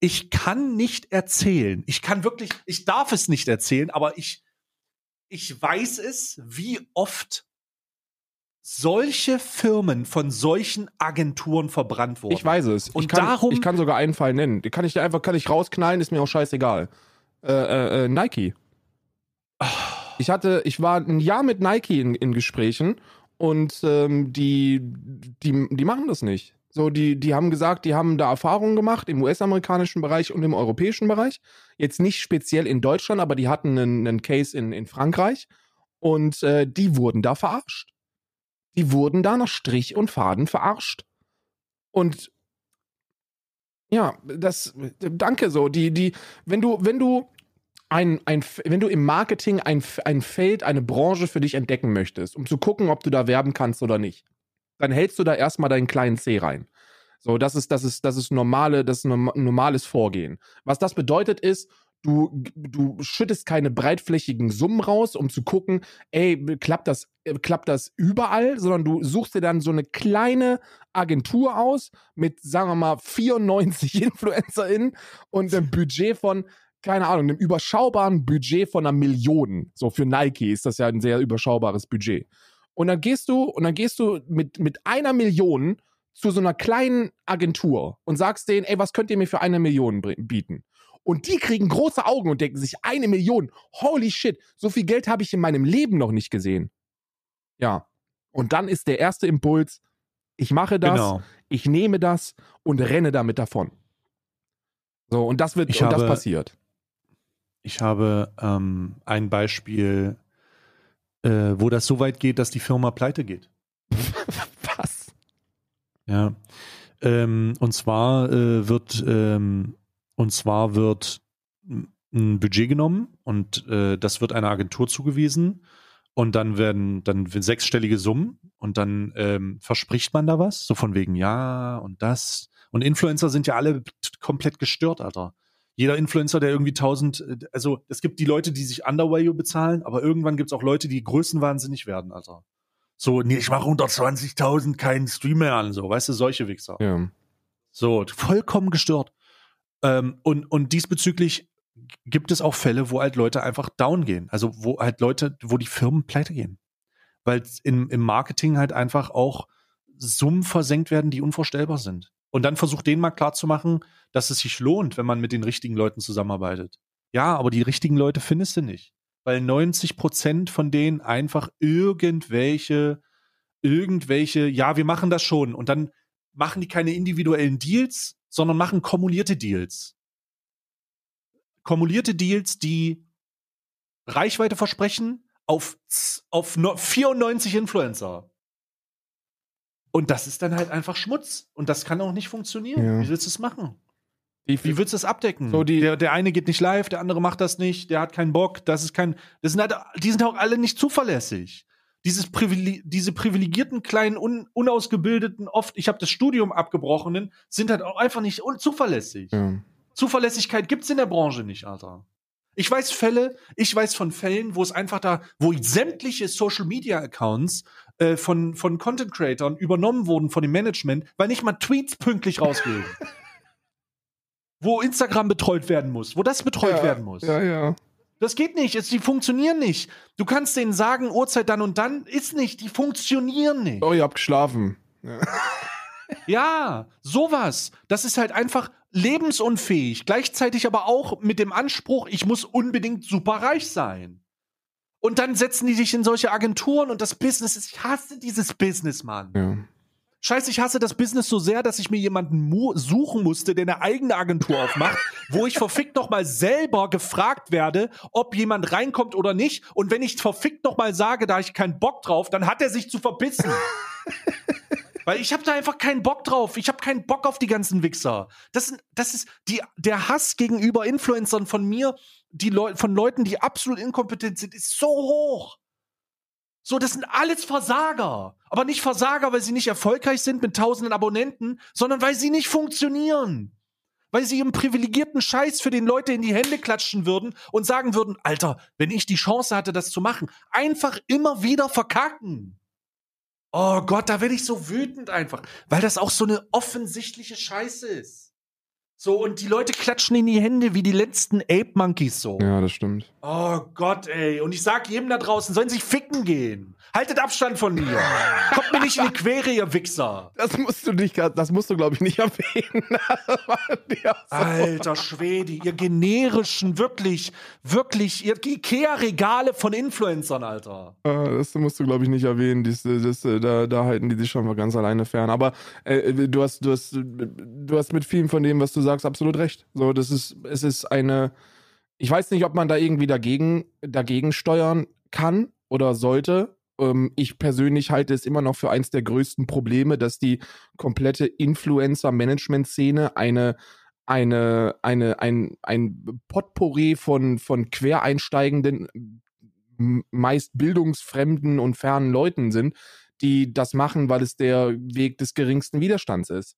Ich kann nicht erzählen. Ich kann wirklich, ich darf es nicht erzählen, aber ich, ich weiß es, wie oft solche Firmen von solchen Agenturen verbrannt wurden. Ich weiß es. Und ich kann, darum, ich kann sogar einen Fall nennen. Kann ich dir einfach, kann ich rausknallen, ist mir auch scheißegal. Äh, äh, äh, Nike. Ich hatte, ich war ein Jahr mit Nike in, in Gesprächen und ähm, die, die, die machen das nicht. So, die, die haben gesagt, die haben da Erfahrungen gemacht im US-amerikanischen Bereich und im europäischen Bereich. Jetzt nicht speziell in Deutschland, aber die hatten einen, einen Case in, in Frankreich und äh, die wurden da verarscht die wurden da nach Strich und Faden verarscht. Und ja, das, danke so. Die, die, wenn du, wenn du ein, ein, wenn du im Marketing ein, ein Feld, eine Branche für dich entdecken möchtest, um zu gucken, ob du da werben kannst oder nicht, dann hältst du da erstmal deinen kleinen C rein. So, das ist, das ist, das ist normale, das ist normales Vorgehen. Was das bedeutet ist, Du, du schüttest keine breitflächigen Summen raus, um zu gucken, ey, klappt das, äh, klappt das überall, sondern du suchst dir dann so eine kleine Agentur aus mit, sagen wir mal, 94 InfluencerInnen und einem Budget von, keine Ahnung, einem überschaubaren Budget von einer Million. So für Nike ist das ja ein sehr überschaubares Budget. Und dann gehst du, und dann gehst du mit, mit einer Million zu so einer kleinen Agentur und sagst denen, ey, was könnt ihr mir für eine Million bieten? Und die kriegen große Augen und denken sich, eine Million, holy shit, so viel Geld habe ich in meinem Leben noch nicht gesehen. Ja. Und dann ist der erste Impuls, ich mache das, genau. ich nehme das und renne damit davon. So, und das wird, ich und habe, das passiert. Ich habe ähm, ein Beispiel, äh, wo das so weit geht, dass die Firma pleite geht. Was? Ja. Ähm, und zwar äh, wird ähm, und zwar wird ein Budget genommen und äh, das wird einer Agentur zugewiesen und dann werden dann sechsstellige Summen und dann ähm, verspricht man da was, so von wegen ja und das. Und Influencer sind ja alle komplett gestört, Alter. Jeder Influencer, der irgendwie tausend, äh, also es gibt die Leute, die sich Undervalue bezahlen, aber irgendwann gibt es auch Leute, die größenwahnsinnig werden, Alter. So, nee, ich mache unter 20.000 keinen Stream mehr an, so, weißt du, solche Wichser. Ja. So, vollkommen gestört. Ähm, und, und diesbezüglich gibt es auch Fälle, wo halt Leute einfach down gehen. Also wo halt Leute, wo die Firmen pleite gehen. Weil im, im Marketing halt einfach auch Summen versenkt werden, die unvorstellbar sind. Und dann versucht denen mal klarzumachen, dass es sich lohnt, wenn man mit den richtigen Leuten zusammenarbeitet. Ja, aber die richtigen Leute findest du nicht. Weil 90 Prozent von denen einfach irgendwelche, irgendwelche, ja, wir machen das schon. Und dann machen die keine individuellen Deals, sondern machen kumulierte Deals. Kumulierte Deals, die Reichweite versprechen auf, auf 94 Influencer. Und das ist dann halt einfach Schmutz. Und das kann auch nicht funktionieren. Ja. Wie willst du es machen? Wie, wie willst du es abdecken? So die, der, der eine geht nicht live, der andere macht das nicht, der hat keinen Bock, das ist kein. Das sind halt, die sind auch alle nicht zuverlässig dieses Privile diese privilegierten kleinen un unausgebildeten oft ich habe das Studium abgebrochenen sind halt auch einfach nicht zuverlässig. Ja. Zuverlässigkeit gibt's in der Branche nicht, Alter. Ich weiß Fälle, ich weiß von Fällen, wo es einfach da, wo sämtliche Social Media Accounts äh, von von Content Creatern übernommen wurden von dem Management, weil nicht mal Tweets pünktlich rausgehen. wo Instagram betreut werden muss, wo das betreut ja, werden muss. Ja, ja. Das geht nicht, es, die funktionieren nicht. Du kannst denen sagen, Uhrzeit dann und dann, ist nicht, die funktionieren nicht. Oh, ihr habt geschlafen. Ja. Ja, sowas. Das ist halt einfach lebensunfähig. Gleichzeitig aber auch mit dem Anspruch, ich muss unbedingt superreich sein. Und dann setzen die sich in solche Agenturen und das Business ist, ich hasse dieses Business, Mann. ja. Scheiße, ich hasse das Business so sehr, dass ich mir jemanden mu suchen musste, der eine eigene Agentur aufmacht, wo ich verfickt noch mal selber gefragt werde, ob jemand reinkommt oder nicht. Und wenn ich verfickt noch mal sage, da ich keinen Bock drauf, dann hat er sich zu verbissen. Weil ich habe da einfach keinen Bock drauf. Ich habe keinen Bock auf die ganzen Wichser. Das, sind, das ist die, der Hass gegenüber Influencern von mir, die Leu von Leuten, die absolut inkompetent sind, ist so hoch. So, das sind alles Versager. Aber nicht Versager, weil sie nicht erfolgreich sind mit tausenden Abonnenten, sondern weil sie nicht funktionieren. Weil sie ihren privilegierten Scheiß für den Leute in die Hände klatschen würden und sagen würden, Alter, wenn ich die Chance hatte, das zu machen, einfach immer wieder verkacken. Oh Gott, da werde ich so wütend einfach, weil das auch so eine offensichtliche Scheiße ist. So, und die Leute klatschen in die Hände wie die letzten Ape Monkeys so. ja, das stimmt. Oh Gott, ey. Und ich sag jedem da draußen, sollen sich ficken gehen. Haltet Abstand von mir. Kommt mir nicht in die Quere, ihr Wichser. Das musst du nicht, das musst du, glaube ich, nicht erwähnen. So. Alter Schwede, ihr generischen, wirklich, wirklich, ihr Ikea-Regale von Influencern, Alter. Ah, Das musst du, glaube ich, nicht erwähnen. Dies, das, äh, da, da halten die sich schon mal ganz alleine fern. Aber äh, du, hast, du, hast, du hast mit vielem von dem, was du sagst, absolut recht. So, das ist, es ist eine. Ich weiß nicht, ob man da irgendwie dagegen, dagegen steuern kann oder sollte. Ähm, ich persönlich halte es immer noch für eins der größten Probleme, dass die komplette Influencer-Management-Szene eine eine, eine, ein, ein Potpourri von, von quereinsteigenden, meist bildungsfremden und fernen Leuten sind, die das machen, weil es der Weg des geringsten Widerstands ist.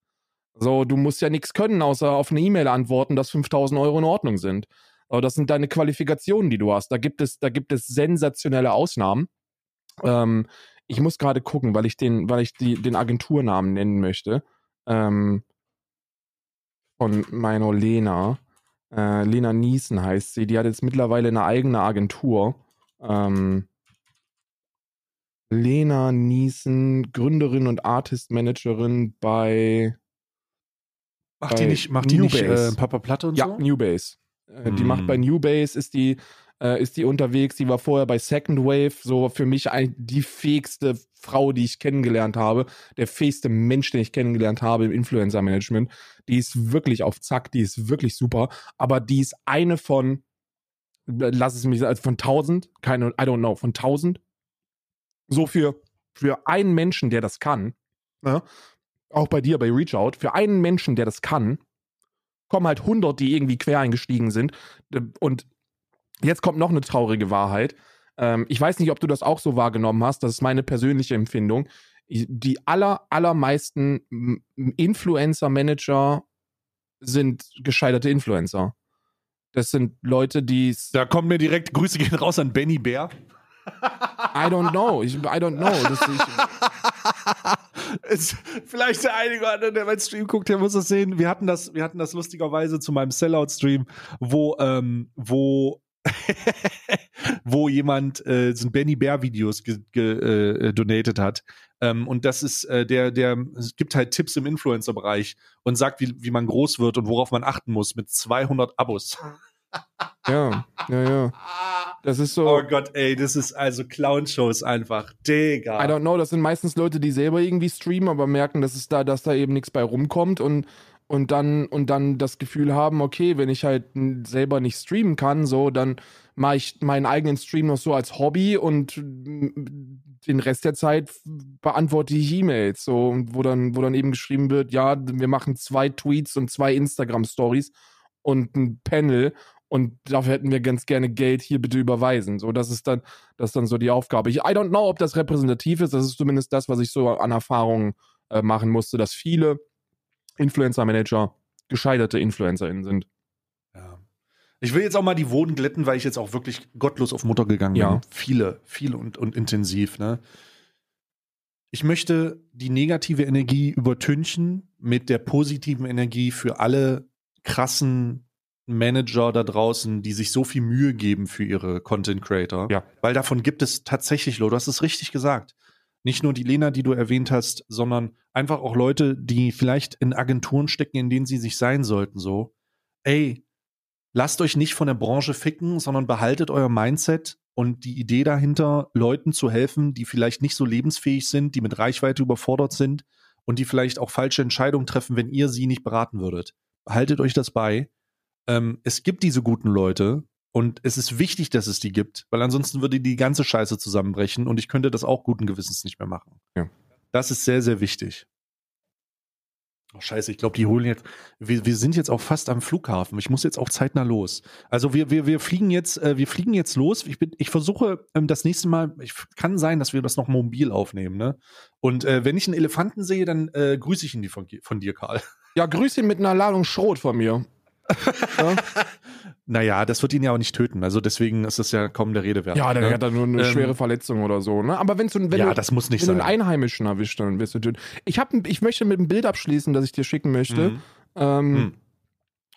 So, du musst ja nichts können, außer auf eine E-Mail antworten, dass 5000 Euro in Ordnung sind. Aber das sind deine Qualifikationen, die du hast. Da gibt es, da gibt es sensationelle Ausnahmen. Ähm, ich muss gerade gucken, weil ich den, weil ich die, den Agenturnamen nennen möchte. Ähm, von meiner Lena. Äh, Lena Niesen heißt sie. Die hat jetzt mittlerweile eine eigene Agentur. Ähm, Lena Niesen, Gründerin und Artist-Managerin bei Macht die nicht, macht die nicht Newbase. äh, Papa Platte und ja, so? Newbase. Äh, Die Mm. macht bei Newbase, ist die, äh, ist die unterwegs. Die war vorher bei Second Wave, so für mich ein, die fähigste Frau, die ich kennengelernt habe. Der fähigste Mensch, den ich kennengelernt habe im Influencer-Management. Die ist wirklich auf Zack, die ist wirklich super. Aber die ist eine von, lass es mich sagen, von 1000, keine, I don't know, von 1000. So für, für einen Menschen, der das kann, ne? Auch bei dir bei Reach Out, für einen Menschen, der das kann, kommen halt 100, die irgendwie quer eingestiegen sind. Und jetzt kommt noch eine traurige Wahrheit. Ähm, ich weiß nicht, ob du das auch so wahrgenommen hast. Das ist meine persönliche Empfindung. Die aller, allermeisten Influencer-Manager sind gescheiterte Influencer. Das sind Leute, die Da kommen mir direkt Grüße gehen raus an Benny Bär. I don't know. Ich, I don't know. Das, ich, Es, vielleicht der einige oder andere, der meinen Stream guckt, der muss das sehen. Wir hatten das, wir hatten das lustigerweise zu meinem Sellout-Stream, wo, ähm, wo, wo jemand äh, so ein Benny Bear Videos ge, äh, donated hat. Ähm, und das ist äh, der, der gibt halt Tipps im Influencer-Bereich und sagt, wie, wie man groß wird und worauf man achten muss mit 200 Abos. ja, ja, ja. Das ist so. Oh Gott, ey, das ist also Clown-Shows einfach. Digga. I don't know, das sind meistens Leute, die selber irgendwie streamen, aber merken, dass es da, dass da eben nichts bei rumkommt und, und dann, und dann das Gefühl haben, okay, wenn ich halt selber nicht streamen kann, so, dann mache ich meinen eigenen Stream noch so als Hobby und den Rest der Zeit beantworte ich E-Mails, so, und wo dann, wo dann eben geschrieben wird, ja, wir machen zwei Tweets und zwei Instagram-Stories und ein Panel und dafür hätten wir ganz gerne Geld hier bitte überweisen. So, das ist dann, das ist dann so die Aufgabe. Ich, I don't know, ob das repräsentativ ist. Das ist zumindest das, was ich so an Erfahrungen äh, machen musste, dass viele Influencer-Manager gescheiterte InfluencerInnen sind. Ja. Ich will jetzt auch mal die Woden glätten, weil ich jetzt auch wirklich gottlos auf Mutter gegangen Ja. bin. Viele, viel und, und intensiv, ne? Ich möchte die negative Energie übertünchen mit der positiven Energie für alle krassen Manager da draußen, die sich so viel Mühe geben für ihre Content Creator. Ja. Weil davon gibt es tatsächlich, Lo, du hast es richtig gesagt. Nicht nur die Lena, die du erwähnt hast, sondern einfach auch Leute, die vielleicht in Agenturen stecken, in denen sie sich sein sollten, so. Ey, lasst euch nicht von der Branche ficken, sondern behaltet euer Mindset und die Idee dahinter, Leuten zu helfen, die vielleicht nicht so lebensfähig sind, die mit Reichweite überfordert sind und die vielleicht auch falsche Entscheidungen treffen, wenn ihr sie nicht beraten würdet. Behaltet euch das bei. Ähm, es gibt diese guten Leute und es ist wichtig, dass es die gibt, weil ansonsten würde die ganze Scheiße zusammenbrechen und ich könnte das auch guten Gewissens nicht mehr machen. Ja. Das ist sehr, sehr wichtig. Oh, scheiße, ich glaube, die holen jetzt. Wir, wir sind jetzt auch fast am Flughafen. Ich muss jetzt auch zeitnah los. Also wir, wir, wir fliegen jetzt, äh, wir fliegen jetzt los. Ich, bin, ich versuche ähm, das nächste Mal, ich, kann sein, dass wir das noch mobil aufnehmen, ne? Und äh, wenn ich einen Elefanten sehe, dann äh, grüße ich ihn die von, von dir, Karl. Ja, grüß ihn mit einer Ladung Schrot von mir. Ja? Naja, das wird ihn ja auch nicht töten. Also deswegen ist das ja kaum der Rede wert. Ja, der ne? hat da nur eine Ähm, schwere Verletzung oder so. Ne? Aber wenn's, du- wenn, ja, du, das muss nicht wenn du sein. einen Einheimischen erwischt, dann wirst du töten. Ich, hab, ich möchte mit einem Bild abschließen, das ich dir schicken möchte. Mhm. Ähm, Mhm.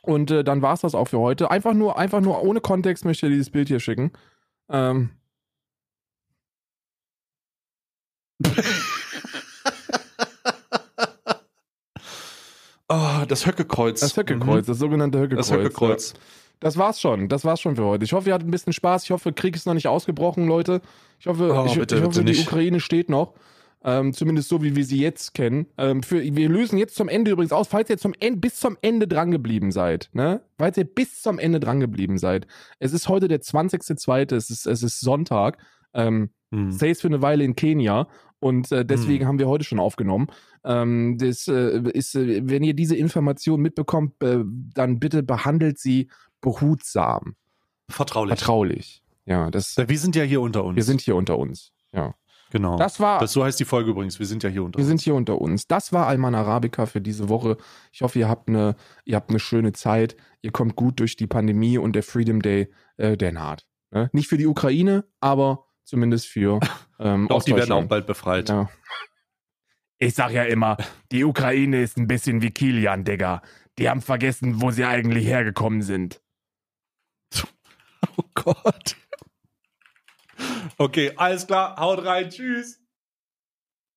Und äh, dann war's das auch für heute. Einfach nur, einfach nur ohne Kontext möchte ich dir dieses Bild hier schicken. Ähm, Oh, das Höckekreuz. das Höckekreuz, das sogenannte Mhm. Höckekreuz. Das Höckekreuz. Ja. Das war's schon. Das war's schon für heute. Ich hoffe, ihr hattet ein bisschen Spaß. Ich hoffe, Krieg ist noch nicht ausgebrochen, Leute. Ich hoffe, Oh, ich, bitte, ich hoffe die nicht. Ukraine steht noch. Ähm, zumindest so, wie wir sie jetzt kennen. Ähm, für, wir lösen jetzt zum Ende übrigens aus, falls ihr zum Ende, bis zum Ende drangeblieben seid. Ne? Falls ihr bis zum Ende drangeblieben seid. Es ist heute der 20.02., es ist, es ist Sonntag. Ähm, Mhm. Stays für eine Weile in Kenia und äh, deswegen haben wir heute schon aufgenommen. Ähm, das äh, ist, äh, wenn ihr diese Information mitbekommt, äh, dann bitte behandelt sie behutsam, Vertraulich. vertraulich. Ja, das. wir sind ja hier unter uns. Wir sind hier unter uns. Ja, genau. das war. Das, so heißt die Folge übrigens. Wir sind ja hier unter wir uns. sind hier unter uns. Das war Alman Arabica für diese Woche. Ich hoffe, ihr habt eine, ihr habt eine schöne Zeit. Ihr kommt gut durch die Pandemie und der Freedom Day, äh, der naht. Ne? Nicht für die Ukraine, aber zumindest für ähm, Doch, die werden auch bald befreit. Ja. Ich sag ja immer, die Ukraine ist ein bisschen wie Kilian, Digga. Die haben vergessen, wo sie eigentlich hergekommen sind. Oh Gott. Okay, alles klar. Haut rein. Tschüss.